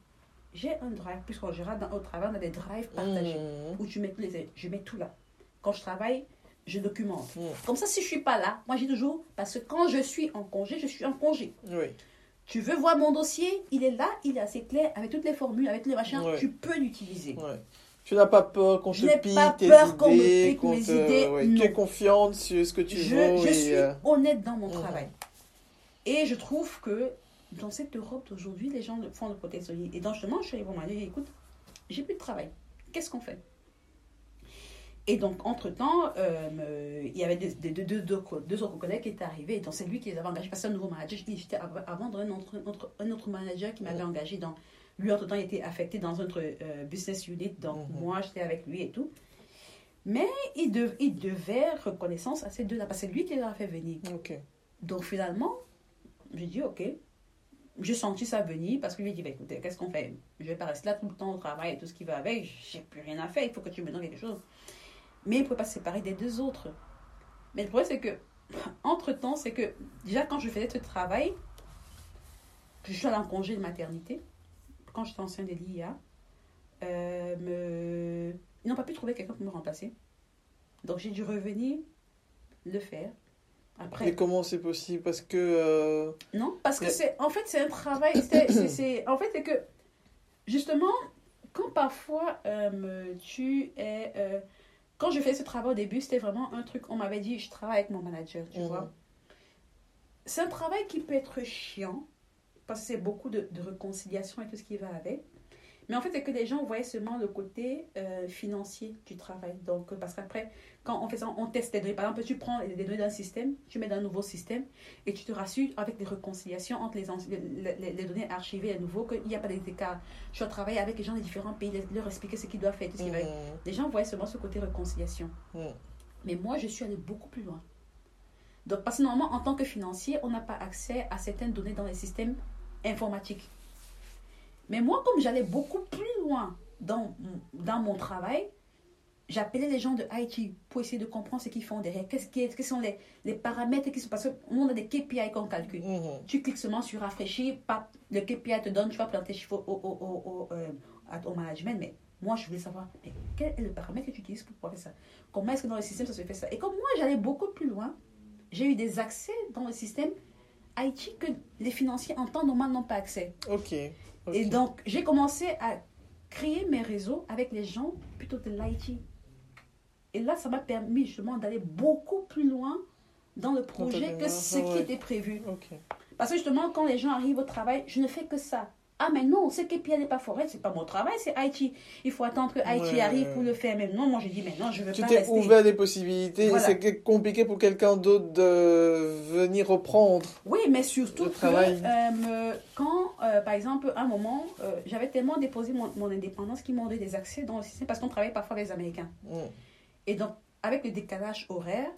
j'ai un drive, général, dans, au travail, on a des drives partagés, mmh. où tu mets les, je mets tout là. Quand je travaille, je documente. Mmh. Comme ça, si je suis pas là, moi j'ai toujours, parce que quand je suis en congé, je suis en congé. Oui. Tu veux voir mon dossier, il est là, il est assez clair, avec toutes les formules, avec tous les machins, tu peux l'utiliser. Ouais. Tu n'as pas peur qu'on te pique pas tes peur qu'on me pique mes idées. Tu es confiante sur ce que tu je, veux. Je suis euh, honnête dans mon mmh. travail. Et je trouve que dans cette Europe d'aujourd'hui, les gens font le protectionnisme. Et donc, justement, je suis allée voir ma écoute, j'ai plus de travail. Qu'est-ce qu'on fait? Et donc, entre-temps, euh, il y avait deux, deux, deux, autres collègues qui étaient arrivés. Et donc, c'est lui qui les avait engagés. Parce que un nouveau manager, j'étais avant un autre, un autre manager qui m'avait engagé dans. Lui, entre-temps, il était affecté dans notre euh, business unit. Donc, mhm. moi, j'étais avec lui et tout. Mais il, il devait reconnaissance à ces deux-là. Parce que c'est lui qui les a fait venir. Donc, finalement, j'ai dit, OK, j'ai senti ça venir parce que lui dit bah, écoutez, qu'est-ce qu'on fait? Je vais pas rester là tout le temps au travail et tout ce qui va avec, j'ai plus rien à faire, il faut que tu me donnes quelque chose. Mais il ne pouvait pas se séparer des deux autres. Mais le problème, c'est que, entre-temps, c'est que déjà quand je faisais ce travail, je suis allée en congé de maternité, quand j'étais enceinte de l'IA, euh, ils n'ont pas pu trouver quelqu'un pour me remplacer. Donc j'ai dû revenir le faire. Après. Et comment c'est possible? Parce que. Euh, non, parce que c'est. En fait, c'est un travail. c'est, en fait, c'est que. Justement, quand parfois euh, tu es. Euh, quand je fais ce travail au début, c'était vraiment un truc. On m'avait dit, je travaille avec mon manager, tu mhm. vois. C'est un travail qui peut être chiant, parce que c'est beaucoup de, de, réconciliation et tout ce qui va avec. Mais en fait, c'est que les gens voyaient seulement le côté euh, financier du travail. Donc, parce qu'après, quand on fait ça, on teste les données. Par exemple, tu prends les données d'un système, tu mets dans un nouveau système et tu te rassures avec des réconciliations entre les, les, les, données archivées à nouveau qu'il n'y a pas d'écart. Tu dois travailler avec les gens des différents pays, leur expliquer ce qu'ils doivent faire. Tout ce mmh. Les gens voyaient seulement ce côté réconciliation. Mmh. Mais moi, je suis allée beaucoup plus loin. Donc, parce que normalement, en tant que financier, on n'a pas accès à certaines données dans les systèmes informatiques. Mais moi, comme j'allais beaucoup plus loin dans, dans mon travail, j'appelais les gens de IT pour essayer de comprendre ce qu'ils font derrière. Qu'est-ce qui est, quels sont les, les, paramètres qui sont. Parce que nous, on a des KPI qu'on calcule. Mhm. Tu cliques seulement sur rafraîchir, le KPI te donne, tu vas planter chiffres au, au, au, euh, au, management. Mais moi, je voulais savoir quel est le paramètre que tu utilises pour faire ça? Comment est-ce que dans le système ça se fait ça? Et comme moi, j'allais beaucoup plus loin, j'ai eu des accès dans le système IT que les financiers en temps normal n'ont pas accès. Ok. Et donc, j'ai commencé à créer mes réseaux avec les gens plutôt de l'IT. Et là, ça m'a permis justement d'aller beaucoup plus loin dans le projet que ce qui était prévu. Parce que justement, quand les gens arrivent au travail, je ne fais que ça. Ah, mais non, ce qui n'est pas forêt, c'est pas mon travail, c'est IT. Il faut attendre que IT arrive pour le faire. Mais non, moi, j'ai dit, mais non, je veux tu pas. Tu t'es ouvert des possibilités et c'est compliqué pour quelqu'un d'autre de venir reprendre. Oui, mais surtout que euh, quand, euh, par exemple, à un moment, euh, j'avais tellement déposé mon, mon indépendance qu'ils m'ont donné des accès dans le système parce qu'on travaille parfois avec les Américains. Et donc, avec le décalage horaire,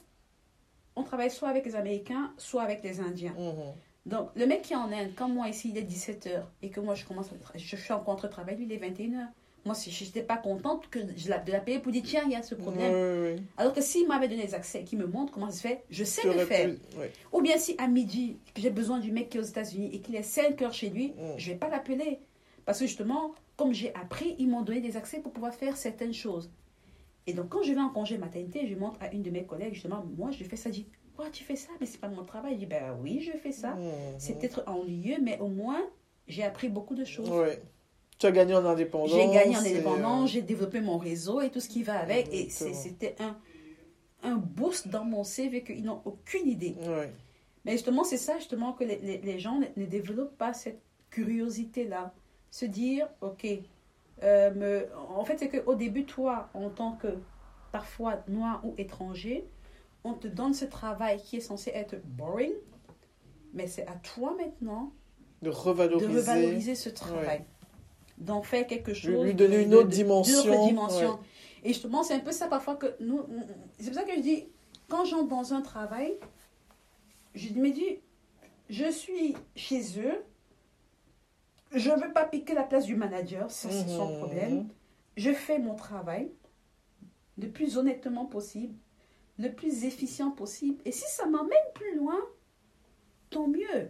on travaille soit avec les Américains, soit avec les Indiens. Donc, le mec qui est en Inde, quand moi ici il est 17h et que moi je commence, je suis en contre-travail, lui il est 21h. Moi, si je n'étais pas contente que je la, de la payer pour dire tiens, il y a ce problème. Alors que s'il m'avait donné les accès, qui me montre comment ça se fait, je sais le faire. Ou bien si à midi, j'ai besoin du mec qui est aux États-Unis et qu'il est 5 heures chez lui, mm. je ne vais pas l'appeler. Parce que justement, comme j'ai appris, ils m'ont donné des accès pour pouvoir faire certaines choses. Et donc, quand je vais en congé maternité, je montre à une de mes collègues, justement, moi, je fais ça, dit tu fais ça? Mais c'est pas mon travail. Je dis Ben oui, je fais ça. Mmh. C'est peut-être ennuyeux, mais au moins, j'ai appris beaucoup de choses. Ouais. Tu as gagné en indépendance. J'ai gagné en indépendance, euh, j'ai développé mon réseau et tout ce qui va avec. Et c'était un, un boost dans mon CV qu'ils n'ont aucune idée. Ouais. Mais justement, c'est ça justement que les, les, gens ne, développent pas cette curiosité-là. Se dire, OK, euh, me... en fait, c'est qu'au début, toi, en tant que parfois noir ou étranger, on te donne ce travail qui est censé être boring, mais c'est à toi maintenant de revaloriser, ce travail. D'en faire quelque chose. Lui donner une autre dimension. dimension. Et justement, c'est un peu ça parfois que nous. C'est pour ça que je dis, quand j'entre dans un travail, je me dis, je suis chez eux, je ne veux pas piquer la place du manager, c'est son mhm. problème. Je fais mon travail le plus honnêtement possible le plus efficient possible. Et si ça m'emmène plus loin, tant mieux.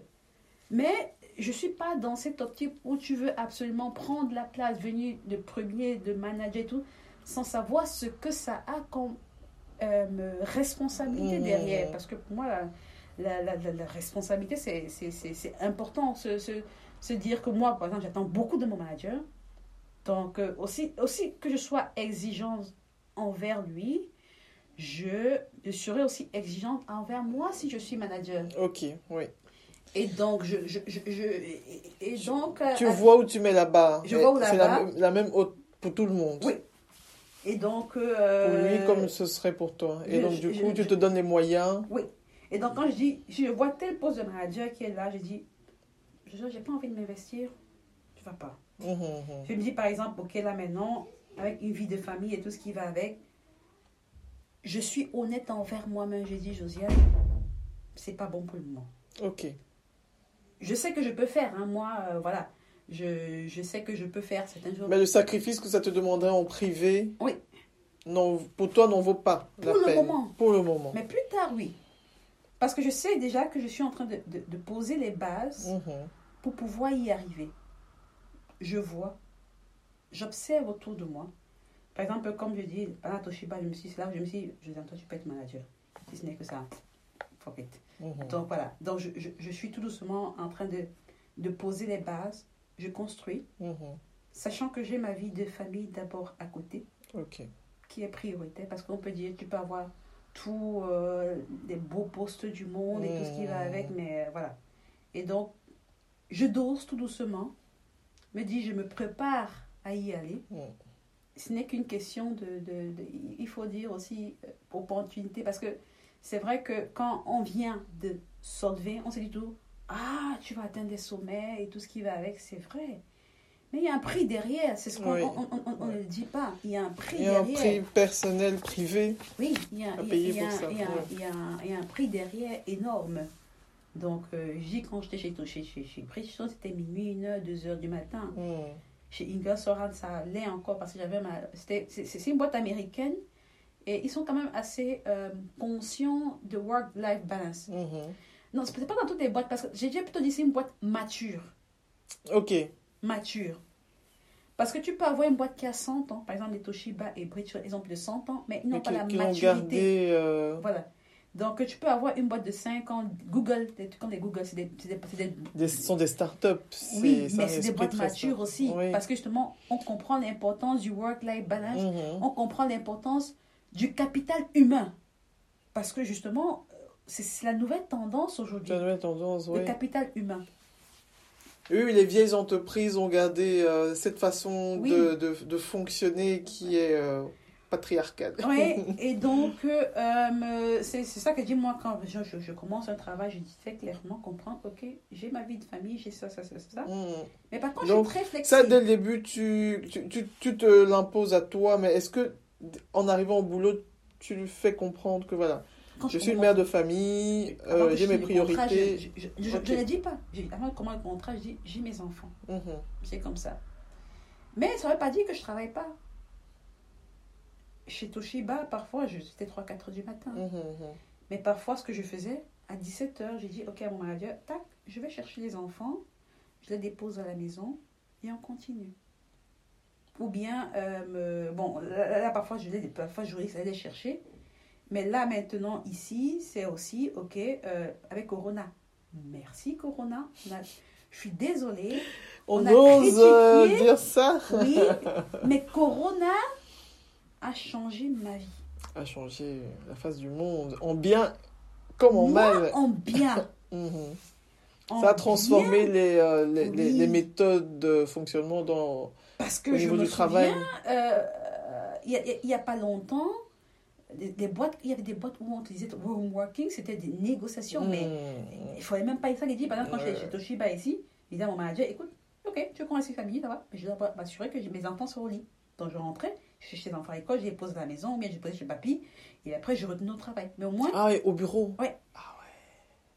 Mais je ne suis pas dans cette optique où tu veux absolument prendre la place, venir de premier, de manager et tout, sans savoir ce que ça a comme euh, responsabilité mmh. derrière. Parce que pour moi, la, la, la, responsabilité, c'est important. Se, se, se, dire que moi, par exemple, j'attends beaucoup de mon manager. Donc, euh, aussi, aussi que je sois exigeante envers lui, je, serai aussi exigeante envers moi si je suis manager. Ok, oui. Et donc, je, je, je, et donc, tu euh, vois où tu mets la barre. Je vois où la barre. C'est la, même pour tout le monde. Oui. Et donc. Euh, pour lui, comme ce serait pour toi. Et donc, du coup, tu te donnes les moyens. Oui. Et donc, quand je dis, si je vois tel poste de manager qui est là, je dis, je n'ai pas envie de m'investir, tu vas pas. Mmh. Je me dis, par exemple, ok, là maintenant, avec une vie de famille et tout ce qui va avec, je suis honnête envers moi-même. J'ai dit, Josiane, c'est pas bon pour le moment. Ok. Je sais que je peux faire, hein, moi, euh, voilà. Je, je, sais que je peux faire certaines choses. Mais le sacrifice que ça te demanderait en privé, oui. non, pour toi, n'en vaut pas pour le moment. Pour le moment. Mais plus tard, oui. Parce que je sais déjà que je suis en train de, de, poser les bases mhm. pour pouvoir y arriver. Je vois, j'observe autour de moi par exemple, comme je dis, pendant Toshiba, je me suis là, je me suis dit, je toi, tu peux être manager. Si ce n'est que ça, fuck it. Mhm. Donc voilà. Donc je, je, je, suis tout doucement en train de, de poser les bases. Je construis, mhm. sachant que j'ai ma vie de famille d'abord à côté, qui est prioritaire. Parce qu'on peut dire, tu peux avoir tous euh, les beaux postes du monde et tout ce qui va avec, mhm. mais euh, voilà. Et donc, je dose tout doucement, me dis, je me prépare à y aller. Ce n'est qu'une question de, de- de- Il faut dire aussi euh, opportunité, parce que c'est vrai que quand on vient de Solvay, on se dit tout Ah, tu vas atteindre des sommets et tout ce qui va avec, c'est vrai. Mais il y a un prix derrière, c'est ce qu'on Oui. on, ne le dit pas. Il y a un prix Il y a un derrière. prix personnel, privé. Oui, il y a, un- prix derrière énorme. Donc, euh, quand j'étais chez, chez, chez, chez Bridgestone, c'était minuit, 1 heure, 2 heures du matin. Mm. Chez Ingersoll, ça allait encore parce que j'avais ma. C'est une boîte américaine et ils sont quand même assez euh, conscients de work-life balance. Mhm. Non, c'est pas dans toutes les boîtes parce que j'ai déjà plutôt dit c'est une boîte mature. Ok. Mature. Parce que tu peux avoir une boîte qui a 100 ans, par exemple les Toshiba et Bridgestone, ils ont plus de 100 ans, mais ils n'ont pas la maturité. gardé. euh, Voilà. Donc, tu peux avoir une boîte de 5 ans. Google, des trucs comme les Google, c'est des, des, c'est des- sont des startups. Oui, mais c'est des boîtes matures aussi. Oui. Parce que justement, on comprend l'importance du work-life balance. Mhm. On comprend l'importance du capital humain. Parce que justement, c'est c'est la nouvelle tendance aujourd'hui. Une nouvelle tendance, oui. Le capital humain. Oui, oui, les vieilles entreprises ont gardé euh, cette façon Oui. de, de, de fonctionner qui est euh, patriarcale. Oui, et donc, euh, euh, c'est ça que je dis moi quand je, je- je commence un travail, je dis très clairement comprendre, ok, j'ai ma vie de famille, j'ai ça, ça, ça, ça. Mm. Mais par contre, Donc, je suis très Ça, flexible. dès le début, tu, tu, tu, tu te l'imposes à toi, mais est-ce que, en arrivant au boulot, tu lui fais comprendre que voilà, Quand je suis une mère de famille, euh, j'ai mes priorités. Je, je, je, ne dis pas. Avant de commencer le contrat, je dis j'ai mes enfants. Mhm. C'est comme ça. Mais ça ne veut pas dire que je ne travaille pas. Chez Toshiba, parfois, c'était 3-4 heures du matin. Mhm, mhm. Mais parfois, ce que je faisais, à 17 heures, j'ai dit ok à mon manager, tac, je vais chercher les enfants, je les dépose à la maison et on continue. Ou bien, euh, me- bon, là, là, parfois, je les, parfois, je risque d'aller les chercher. Mais là, maintenant, ici, c'est aussi, ok, euh, avec Corona. Merci, Corona. On a- je suis désolée. On, On a ose critiqué. dire ça Oui, mais Corona a changé ma vie. a changé la face du monde, en bien comme en Moi, mal. en bien. Mhm. En Ça a transformé les, euh, les, les- Oui. les méthodes de fonctionnement dans, Parce que au je niveau me du travail. euh, il n'y a, pas longtemps, des, des boîtes, il y avait des boîtes où on utilisait home working, c'était des négociations, mais Mhm. il ne fallait même pas ça les dire. Par exemple, quand Ouais. j'étais chez Toshiba ici, je disais à mon manager, écoute, ok, tu qu'on reste famille, ça va, mais je dois m'assurer que mes enfants sont au lit. Donc je rentrais, je cherchais les enfants à l'école, je les posais à la maison, ou bien je les posais chez papy, et après je retenais au travail. Mais au moins, Ah, et au bureau. Ouais. Ah ouais.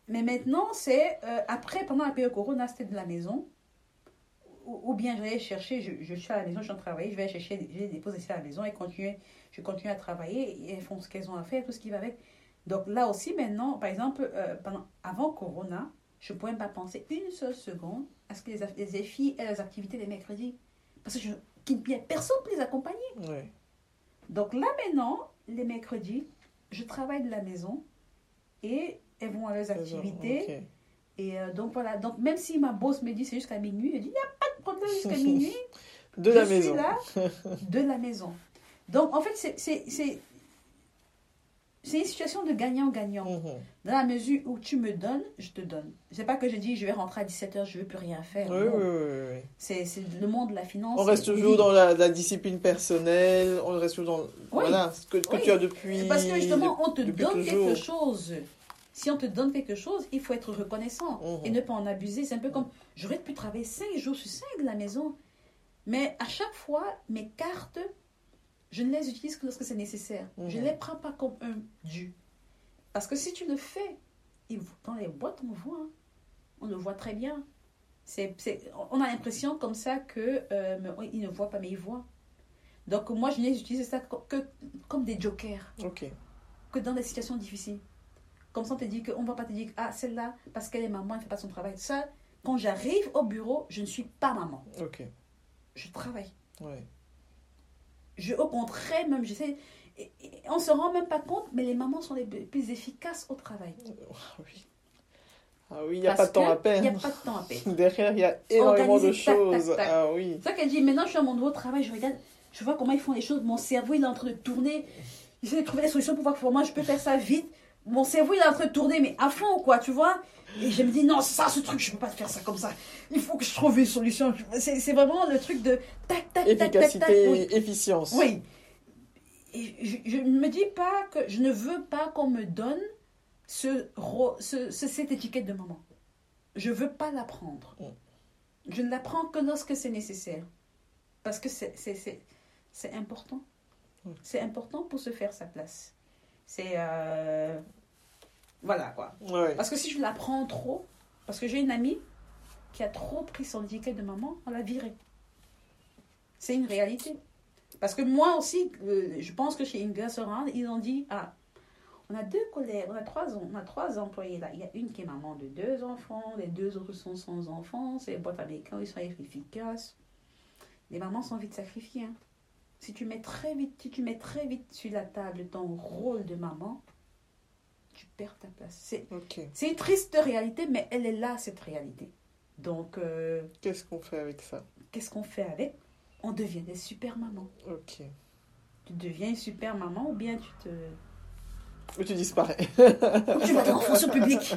mais maintenant, c'est euh, après, pendant la période Corona, c'était de la maison. Ou, ou bien j'allais chercher, je, je suis à la maison, je suis en travailler, je vais chercher, je les dépose ici à la maison et continuer, je continue à travailler et elles font ce qu'elles ont à faire, tout ce qui va avec. Donc là aussi, maintenant, par exemple, euh, pendant, avant Corona, je ne pouvais pas penser une seule seconde à ce que les, les filles aient les activités les mercredis. Parce que je, a personne pour les accompagner. Donc là maintenant, les mercredis, je travaille de la maison et elles vont à leurs activités. Et euh, donc voilà, donc même si ma boss me dit c'est jusqu'à minuit, je dis il n'y a pas de problème jusqu'à minuit. De je la suis maison. là de la maison. Donc en fait, c'est- c'est une situation de gagnant-gagnant. Mhm. Dans la mesure où tu me donnes, je te donne. C'est pas que je dis je vais rentrer à 17h, je ne veux plus rien faire. Oui, oui, oui. C'est le monde de la finance. On reste toujours dans la, la discipline personnelle, on reste toujours dans voilà, ce que, tu as depuis. Parce que justement, on te donne toujours. quelque chose. Si on te donne quelque chose, il faut être reconnaissant Mhm. et ne pas en abuser. C'est un peu comme, j'aurais pu travailler 5 jours sur 5 de la maison. Mais à chaque fois, mes cartes, je ne les utilise que lorsque c'est nécessaire. Je ne Mhm. les prends pas comme un dû. Parce que si tu le fais, dans les boîtes, on voit. hein. On le voit très bien. C'est, on a l'impression comme ça que euh, ils ne voient pas, mais ils voient. Donc moi, je les utilise ça que, comme des jokers Ok. que dans des situations difficiles. Comme ça, on te dit qu'on ne va pas te dire, ah, celle-là, parce qu'elle est maman, elle ne fait pas son travail. Ça, quand j'arrive au bureau, je ne suis pas maman. Ok. Je travaille. Ouais. Je, au contraire, même, j'essaie. et- et on ne se rend même pas compte, mais les mamans sont les plus efficaces au travail. Ah oui. Ah oui, il n'y a pas de temps à perdre. Il n'y a pas de temps à perdre. Derrière, il y a énormément de Organiser, tac, tac, choses. tac. Ah oui. C'est ça qu'elle dit, maintenant je suis à mon nouveau travail, je regarde, je vois comment ils font les choses, mon cerveau il est en train de tourner, j'essaie de trouver des solutions pour voir comment je peux faire ça vite. Mon cerveau il est en train de tourner, mais à fond quoi, tu vois. Et je me dis, non, ça, ce truc, je ne peux pas faire ça comme ça. Il faut que je trouve une solution. C'est vraiment le truc de tac, tac, tac, tac, tac. Efficacité, Oui. efficience. Oui. Et je ne me dis pas que je ne veux pas qu'on me donne ce, ce- ce- cette étiquette de maman. Je veux pas la prendre. Mm. Je ne la prends que lorsque c'est nécessaire. Parce que c'est important. Mm. C'est important pour se faire sa place. C'est... euh, Voilà quoi. Ouais. Parce que si je la prends trop, parce que j'ai une amie qui a trop pris son étiquette de maman, on l'a virée. C'est une réalité. Parce que moi aussi, euh, je pense que chez Inga Soran, ils ont dit Ah, on a deux collègues, on a trois, on a trois employés là. Il y a une qui est maman de deux enfants, les deux autres sont sans enfants, c'est les boîtes américains, ils sont efficaces. Les mamans sont vite sacrifiées. hein. Si tu mets très vite, si tu mets très vite sur la table ton rôle de maman, tu perds ta place. C'est Ok. c'est une triste réalité, mais elle est là, cette réalité. Donc, euh, Qu'est-ce qu'on fait avec ça? qu'est-ce qu'on fait avec? On devient des super mamans. Ok. Tu deviens une super maman ou bien tu te. Ou tu disparais. Ou tu vas dans la fonction publique.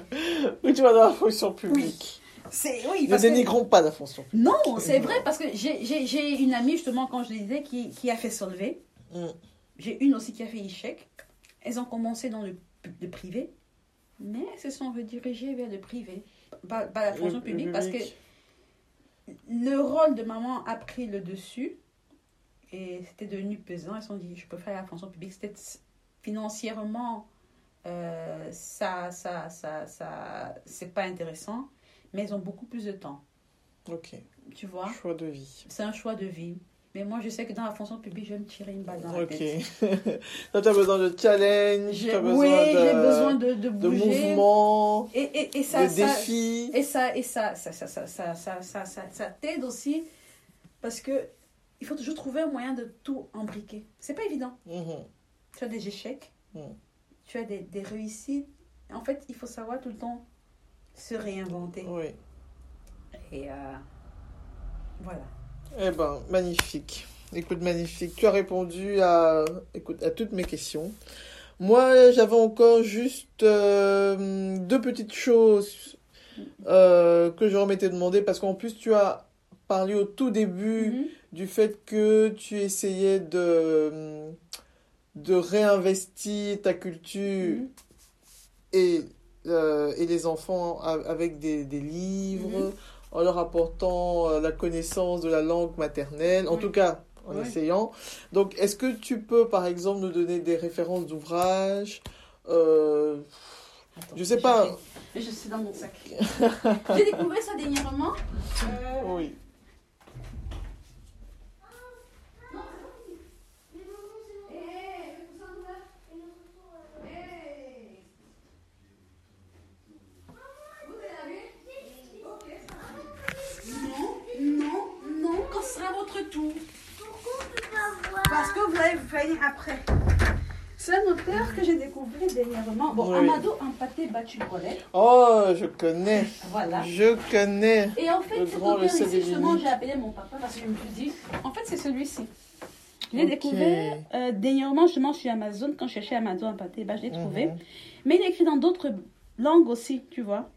Ou tu vas dans la fonction publique. C'est oui, Ne que- dénigrons pas la fonction publique. Non, c'est vrai parce que j'ai- une amie justement quand je le disais qui, qui a fait Solvay. Mm. J'ai une aussi qui a fait Ishek. Elles ont commencé dans le, le privé, mais elles se sont redirigées vers le privé, pas, pas la fonction Le- publique, le parce que public. le rôle de maman a pris le dessus et c'était devenu pesant. Elles se sont dit, je peux faire la fonction publique. C'était financièrement, euh, ça, ça, ça, ça, c'est pas intéressant, mais elles ont beaucoup plus de temps. Ok. Tu vois, Choix de vie. c'est un choix de vie. Mais moi, je sais que dans la fonction publique, je vais me tirer une balle dans la Ok. tête. Là, tu as besoin de challenge, J'ai- tu as besoin oui, de, j'ai besoin de, de mouvement, Et, et, et ça, de ça, défis. Et ça, et ça, ça, ça, ça, ça, ça, ça, ça, ça t'aide aussi parce que il faut toujours trouver un moyen de tout embriquer. C'est pas évident. Mhm. Tu as des échecs, Mm. tu as des, des réussites. En fait, il faut savoir tout le temps se réinventer. Oui. Et euh, voilà. Eh ben, magnifique. Écoute, magnifique. Tu as répondu à, écoute, à toutes mes questions. Moi, j'avais encore juste euh, deux petites choses euh, que je m'étais demandé parce qu'en plus, tu as parlé au tout début Mhm. du fait que tu essayais de, de réinvestir ta culture Mhm. et, euh, et les enfants avec des, des livres, Mhm. En leur apportant euh, la connaissance de la langue maternelle, en Oui. tout cas en Oui. essayant. Donc, est-ce que tu peux, par exemple, nous donner des références d'ouvrages euh, Attends, Je sais pas. Je, je suis dans mon sac. J'ai découvert ça dernièrement. Euh, Oui. Non, non, non, quand ce sera votre tour. Pourquoi on peut pas voir Parce après. C'est un auteur que j'ai découvert dernièrement. Bon, Oui. Amado Empaté Battu Collet. Oh, je connais. Voilà. Je connais. Et en fait, cet auteur ici, justement, j'ai appelé mon papa parce que je me suis dit, en fait, c'est celui-ci. Je l'ai découvert euh, dernièrement, justement, sur Amazon. Quand je cherchais Amado Empaté, bah, je l'ai trouvé. Mhm. Mais il est écrit dans d'autres langues aussi, tu vois.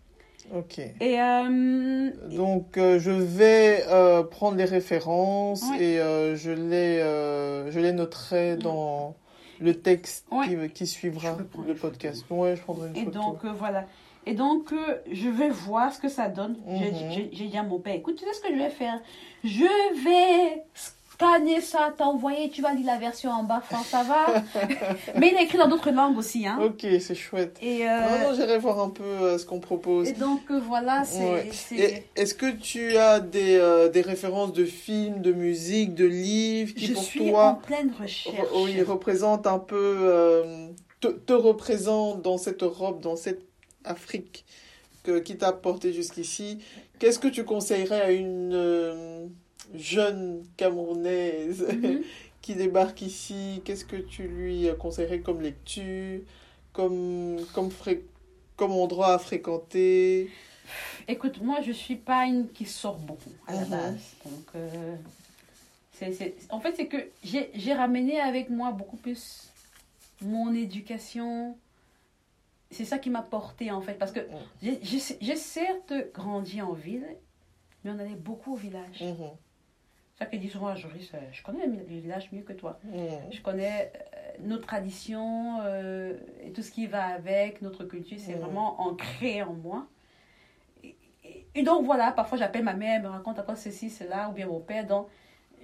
Ok. Et euh, Donc, euh, je vais euh, prendre les références Ouais. et euh, je, les, euh, je les noterai dans le texte Ouais. qui, qui suivra le podcast. Ouais, je prendrai une Et photo. donc, euh, voilà. Et donc, euh, je vais voir ce que ça donne. J'ai- Mhm. J'ai dit à mon père, écoute, tu sais ce que je vais faire? Je vais scanner ça, t'envoyer, tu vas lire la version en bas, France, ça va Mais il est écrit dans d'autres langues aussi. Hein. Ok, c'est chouette. Et, euh, Non, non, j'irai voir un peu euh, ce qu'on propose. et donc, euh, voilà, c'est... Ouais. c'est- Et Est-ce que tu as des, euh, des références de films, de musique, de livres qui Je pour suis en toi pleine recherche. re- oui, représentent un peu, te, te représentent dans cette Europe, dans cette Afrique que, qui t'a porté jusqu'ici Qu'est-ce que tu conseillerais à une jeune Camerounaise Mhm. qui débarque ici Qu'est-ce que tu lui conseillerais comme lecture, comme, comme, fré- comme endroit à fréquenter? Écoute, moi, je suis pas une qui sort beaucoup à la Mhm. base. Donc, euh, c'est, c'est- en fait, c'est que j'ai, j'ai ramené avec moi beaucoup plus mon éducation c'est ça qui m'a porté en fait. Parce que j'ai- j'ai j'ai certes grandi en ville, mais on allait beaucoup au village. Mhm. Ça dit souvent à Joris, euh, je connais le village mieux que toi. Je connais euh, nos traditions euh, et tout ce qui va avec, notre culture, c'est vraiment ancré en moi. Et, et- et donc voilà, parfois j'appelle ma mère, elle me raconte encore ceci, cela, ou bien mon père. Donc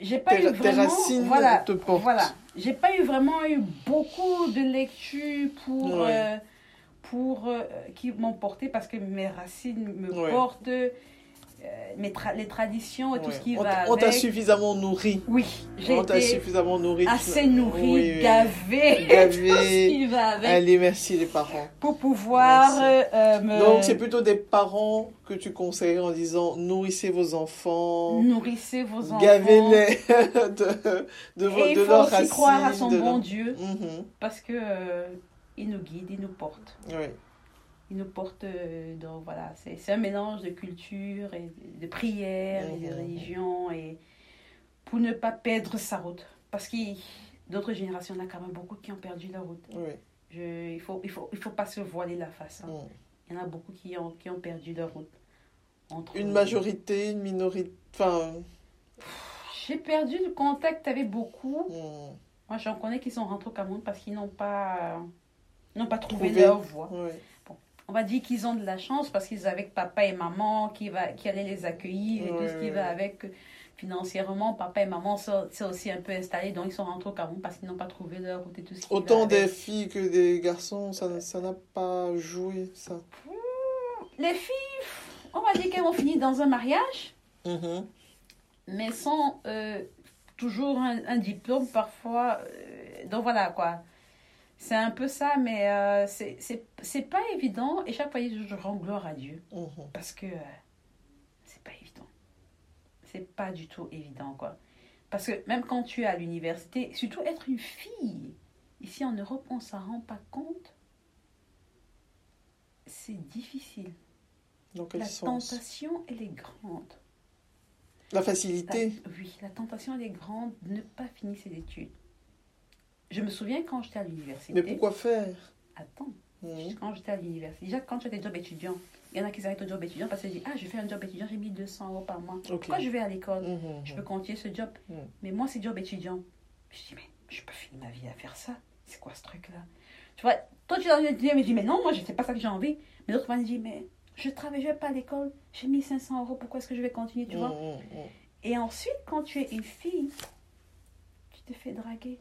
j'ai pas eu vraiment. voilà, te. Voilà, j'ai pas eu vraiment eu beaucoup de lectures pour. Ouais. euh, pour euh, qui m'ont porté parce que mes racines me Ouais. portent, mes tra- les traditions et tout Ouais. ce qui on, va on t'a suffisamment nourri. Oui, j'ai On t'a suffisamment nourri. assez nourrie, Oui, oui. gavée, Gavée. tout ce qui va avec, Allez, merci les parents. pour pouvoir Merci. euh, me Donc, c'est plutôt des parents que tu conseillerais en disant nourrissez vos enfants, nourrissez vos enfants. gavez-les de, de, Et il de faut aussi croire à son bon leur- Dieu Mhm. parce que euh, il nous guide, il nous porte. Oui. Il nous porte euh, dans voilà, c'est un mélange de culture et de, prière et de Mhm. religion et pour ne pas perdre sa route parce que d'autres générations, il y en a quand même beaucoup qui ont perdu leur route. oui. Je, il faut il faut il faut pas se voiler la face. hein. Mhm. Il y en a beaucoup qui ont, qui ont perdu leur route. Entre- Une majorité, une minorité. Enfin. J'ai perdu le contact avec beaucoup. mhm. Moi, j'en connais qui sont rentrés au Cameroun parce qu'ils n'ont pas, ils n'ont pas trouvé, Trouvé. leur voie. On va dire qu'ils ont de la chance parce qu'ils avaient papa et maman qui, va, qui allaient les accueillir et tout ce qui va avec. Financièrement, papa et maman sont sont aussi un peu installés, donc ils sont rentrés au Cameroun parce qu'ils n'ont pas trouvé leur route et tout ce qui va Autant avec. des filles que des garçons, ça ça n'a pas joué, ça. Les filles, on va dire qu'elles ont fini dans un mariage. Mhm. mais sans euh, toujours un, un diplôme parfois. euh, donc voilà quoi. C'est un peu ça, mais euh, c'est- pas évident. Et chaque fois, je rends gloire à Dieu Mhm. parce que euh, c'est pas évident. C'est pas du tout évident quoi. Parce que même quand tu es à l'université, surtout être une fille, ici en Europe, on s'en rend pas compte. C'est difficile. Dans quel La sens? tentation, elle est grande. La La- facilité. oui, la tentation elle est grande de ne pas finir ses études. Je me souviens quand j'étais à l'université. Mais pourquoi faire? Attends, Mhm. quand j'étais à l'université, déjà quand j'étais job étudiant, il y en a qui arrêtent au job étudiant parce qu'ils disent Ah, je fais un job étudiant, j'ai mis 200 euros par mois. Ok. Pourquoi je vais à l'école? Mhm. Je peux continuer ce job. Mais moi, c'est job étudiant. Je dis Mais je peux finir ma vie à faire ça. C'est quoi ce truc-là? Tu vois, toi tu as envie de dire, mais je dis Mais non, moi, je sais pas ça que j'ai envie. Mais l'autre va me dire Mais je travaille, je vais pas à l'école, j'ai mis 500 euros, pourquoi est-ce que je vais continuer Tu vois? Et ensuite, quand tu es une fille, tu te fais draguer.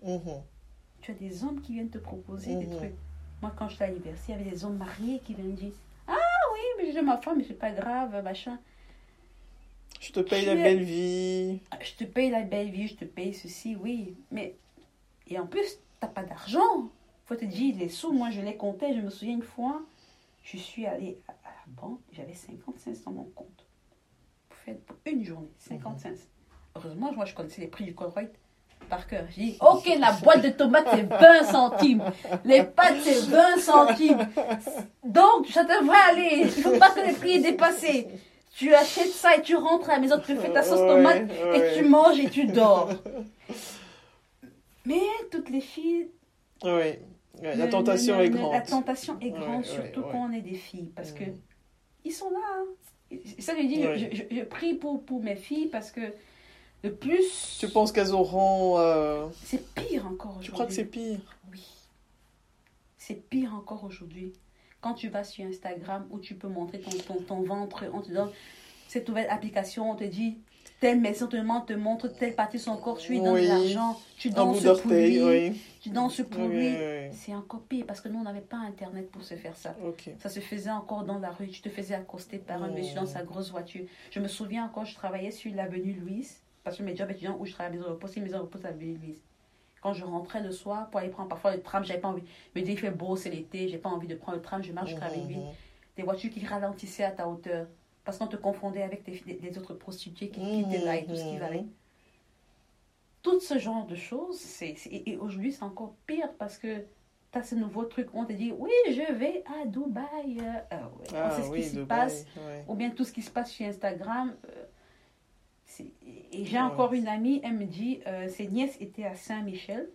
Tu as des hommes qui viennent te proposer des Mhm. trucs. Moi, quand j'étais à l'université, il y avait des hommes mariés qui viennent dire Ah oui, mais j'ai ma femme, mais c'est pas grave, machin. Je te paye la es- belle vie. Je te paye la belle vie, je te paye ceci, oui. Mais. Et en plus, t'as pas d'argent. Faut te dire, les sous, moi, je les comptais. Je me souviens une fois, je suis allée à la banque, j'avais 55 dans mon compte. Pour faire pour une journée, 55. Heureusement, moi, je connaissais les prix du Colruyt par cœur. J'ai dit, OK, la boîte de tomates, c'est 20 centimes. Les pâtes, c'est 20 centimes. Donc, ça devrait aller. Il faut pas que les prix aient dépassé. Tu achètes ça et tu rentres à la maison, tu fais ta sauce tomate et tu manges et tu dors. Mais toutes les filles, Oui. La tentation est grande. La tentation est grande, surtout quand on est des filles, parce que ils sont là. hein. Ça, je dis, je, je- je prie pour, pour mes filles parce que le plus. Tu penses qu'elles auront. euh, C'est pire encore aujourd'hui. Tu crois que c'est pire? Oui. C'est pire encore aujourd'hui. Quand tu vas sur Instagram où tu peux montrer ton, ton, ton ventre, on te donne cette nouvelle application, on te dit telle maison, on te demande, te montre telle partie de son corps, tu lui donnes Oui. de l'argent, tu danses pour lui, oui. tu danses pour Oui, lui. C'est encore pire parce que nous, on n'avait pas Internet pour se faire ça. Ça se faisait encore dans la rue. Tu te faisais accoster par un Oh. monsieur dans sa grosse voiture. Je me souviens encore, je travaillais sur l'avenue Louise, parce que mes jobs étudiants où je travaillais à maison de repos, c'est une maison de repos à Louise. Quand je rentrais le soir pour aller prendre parfois le tram, j'avais pas envie. Je me disais, il fait beau, c'est l'été, j'ai pas envie de prendre le tram, je marche jusqu'à la ville. Mhm. Des voitures qui ralentissaient à ta hauteur. Parce qu'on te confondait avec des, des- des autres prostituées qui, qui étaient là et tout ce qui va avec. Tout ce genre de choses, c'est, et et aujourd'hui, c'est encore pire parce que tu as ce nouveau truc. On te dit, oui, je vais à Dubaï. euh, ouais, Ah on sait ce oui, qui Dubaï, passe. ouais. Ou bien tout ce qui se passe sur Instagram. euh, et j'ai encore une amie, elle me dit, euh, ses nièces étaient à Saint-Michel.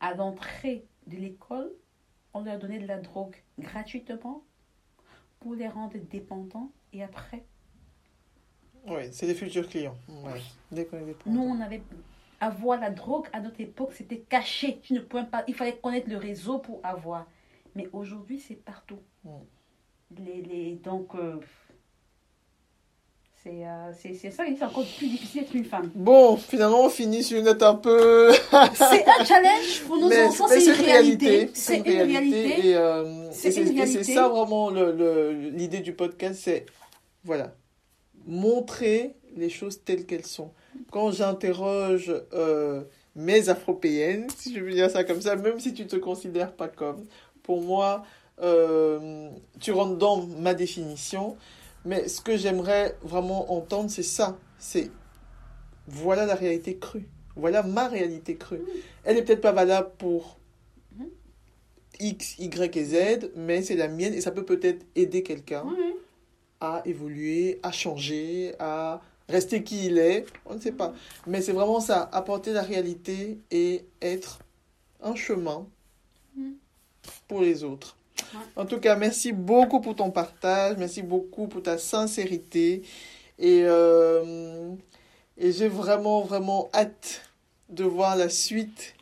À l'entrée de l'école, on leur donnait de la drogue gratuitement pour les rendre dépendants et après, Oui, c'est les futurs clients. Ouais. Dès qu'on est dépendant. nous on avait avoir la drogue à notre époque c'était caché, tu ne pouvais pas, il fallait connaître le réseau pour avoir. Mais aujourd'hui c'est partout. Mm. Les, les, donc euh, c'est euh, c'est c'est ça qui est encore plus difficile d'être une femme. Bon, finalement, on finit sur une note un peu. C'est un challenge pour nos mais enfants, c'est une réalité. C'est C'est une une réalité. Et, euh, C'est c'est une c'est ça vraiment le- le- l'idée du podcast, c'est voilà, montrer les choses telles qu'elles sont. Quand j'interroge euh, mes afropéennes, si je veux dire ça comme ça, même si tu te considères pas comme, pour moi, euh, tu rentres dans ma définition. Mais ce que j'aimerais vraiment entendre, c'est ça. C'est voilà la réalité crue. Voilà ma réalité crue. Elle est peut-être pas valable pour Mhm. X, Y et Z, mais c'est la mienne et ça peut peut-être aider quelqu'un Oui. à évoluer, à changer, à rester qui il est. On ne sait pas. Mais c'est vraiment ça, apporter la réalité et être un chemin Mhm. pour les autres. En tout cas, merci beaucoup pour ton partage, merci beaucoup pour ta sincérité et, euh, et j'ai vraiment, vraiment hâte de voir la suite,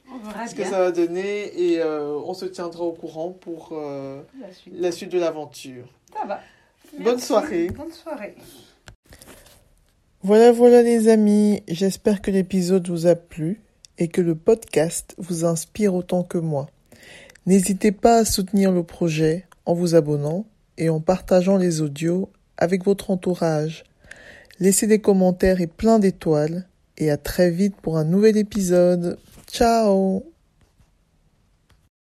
ce que ça va donner et euh, on se tiendra au courant pour euh, la suite. la suite de l'aventure. Ça va. Bonne soirée. Bonne soirée. Voilà, voilà les amis, j'espère que l'épisode vous a plu et que le podcast vous inspire autant que moi. N'hésitez pas à soutenir le projet en vous abonnant et en partageant les audios avec votre entourage. Laissez des commentaires et plein d'étoiles et à très vite pour un nouvel épisode. Ciao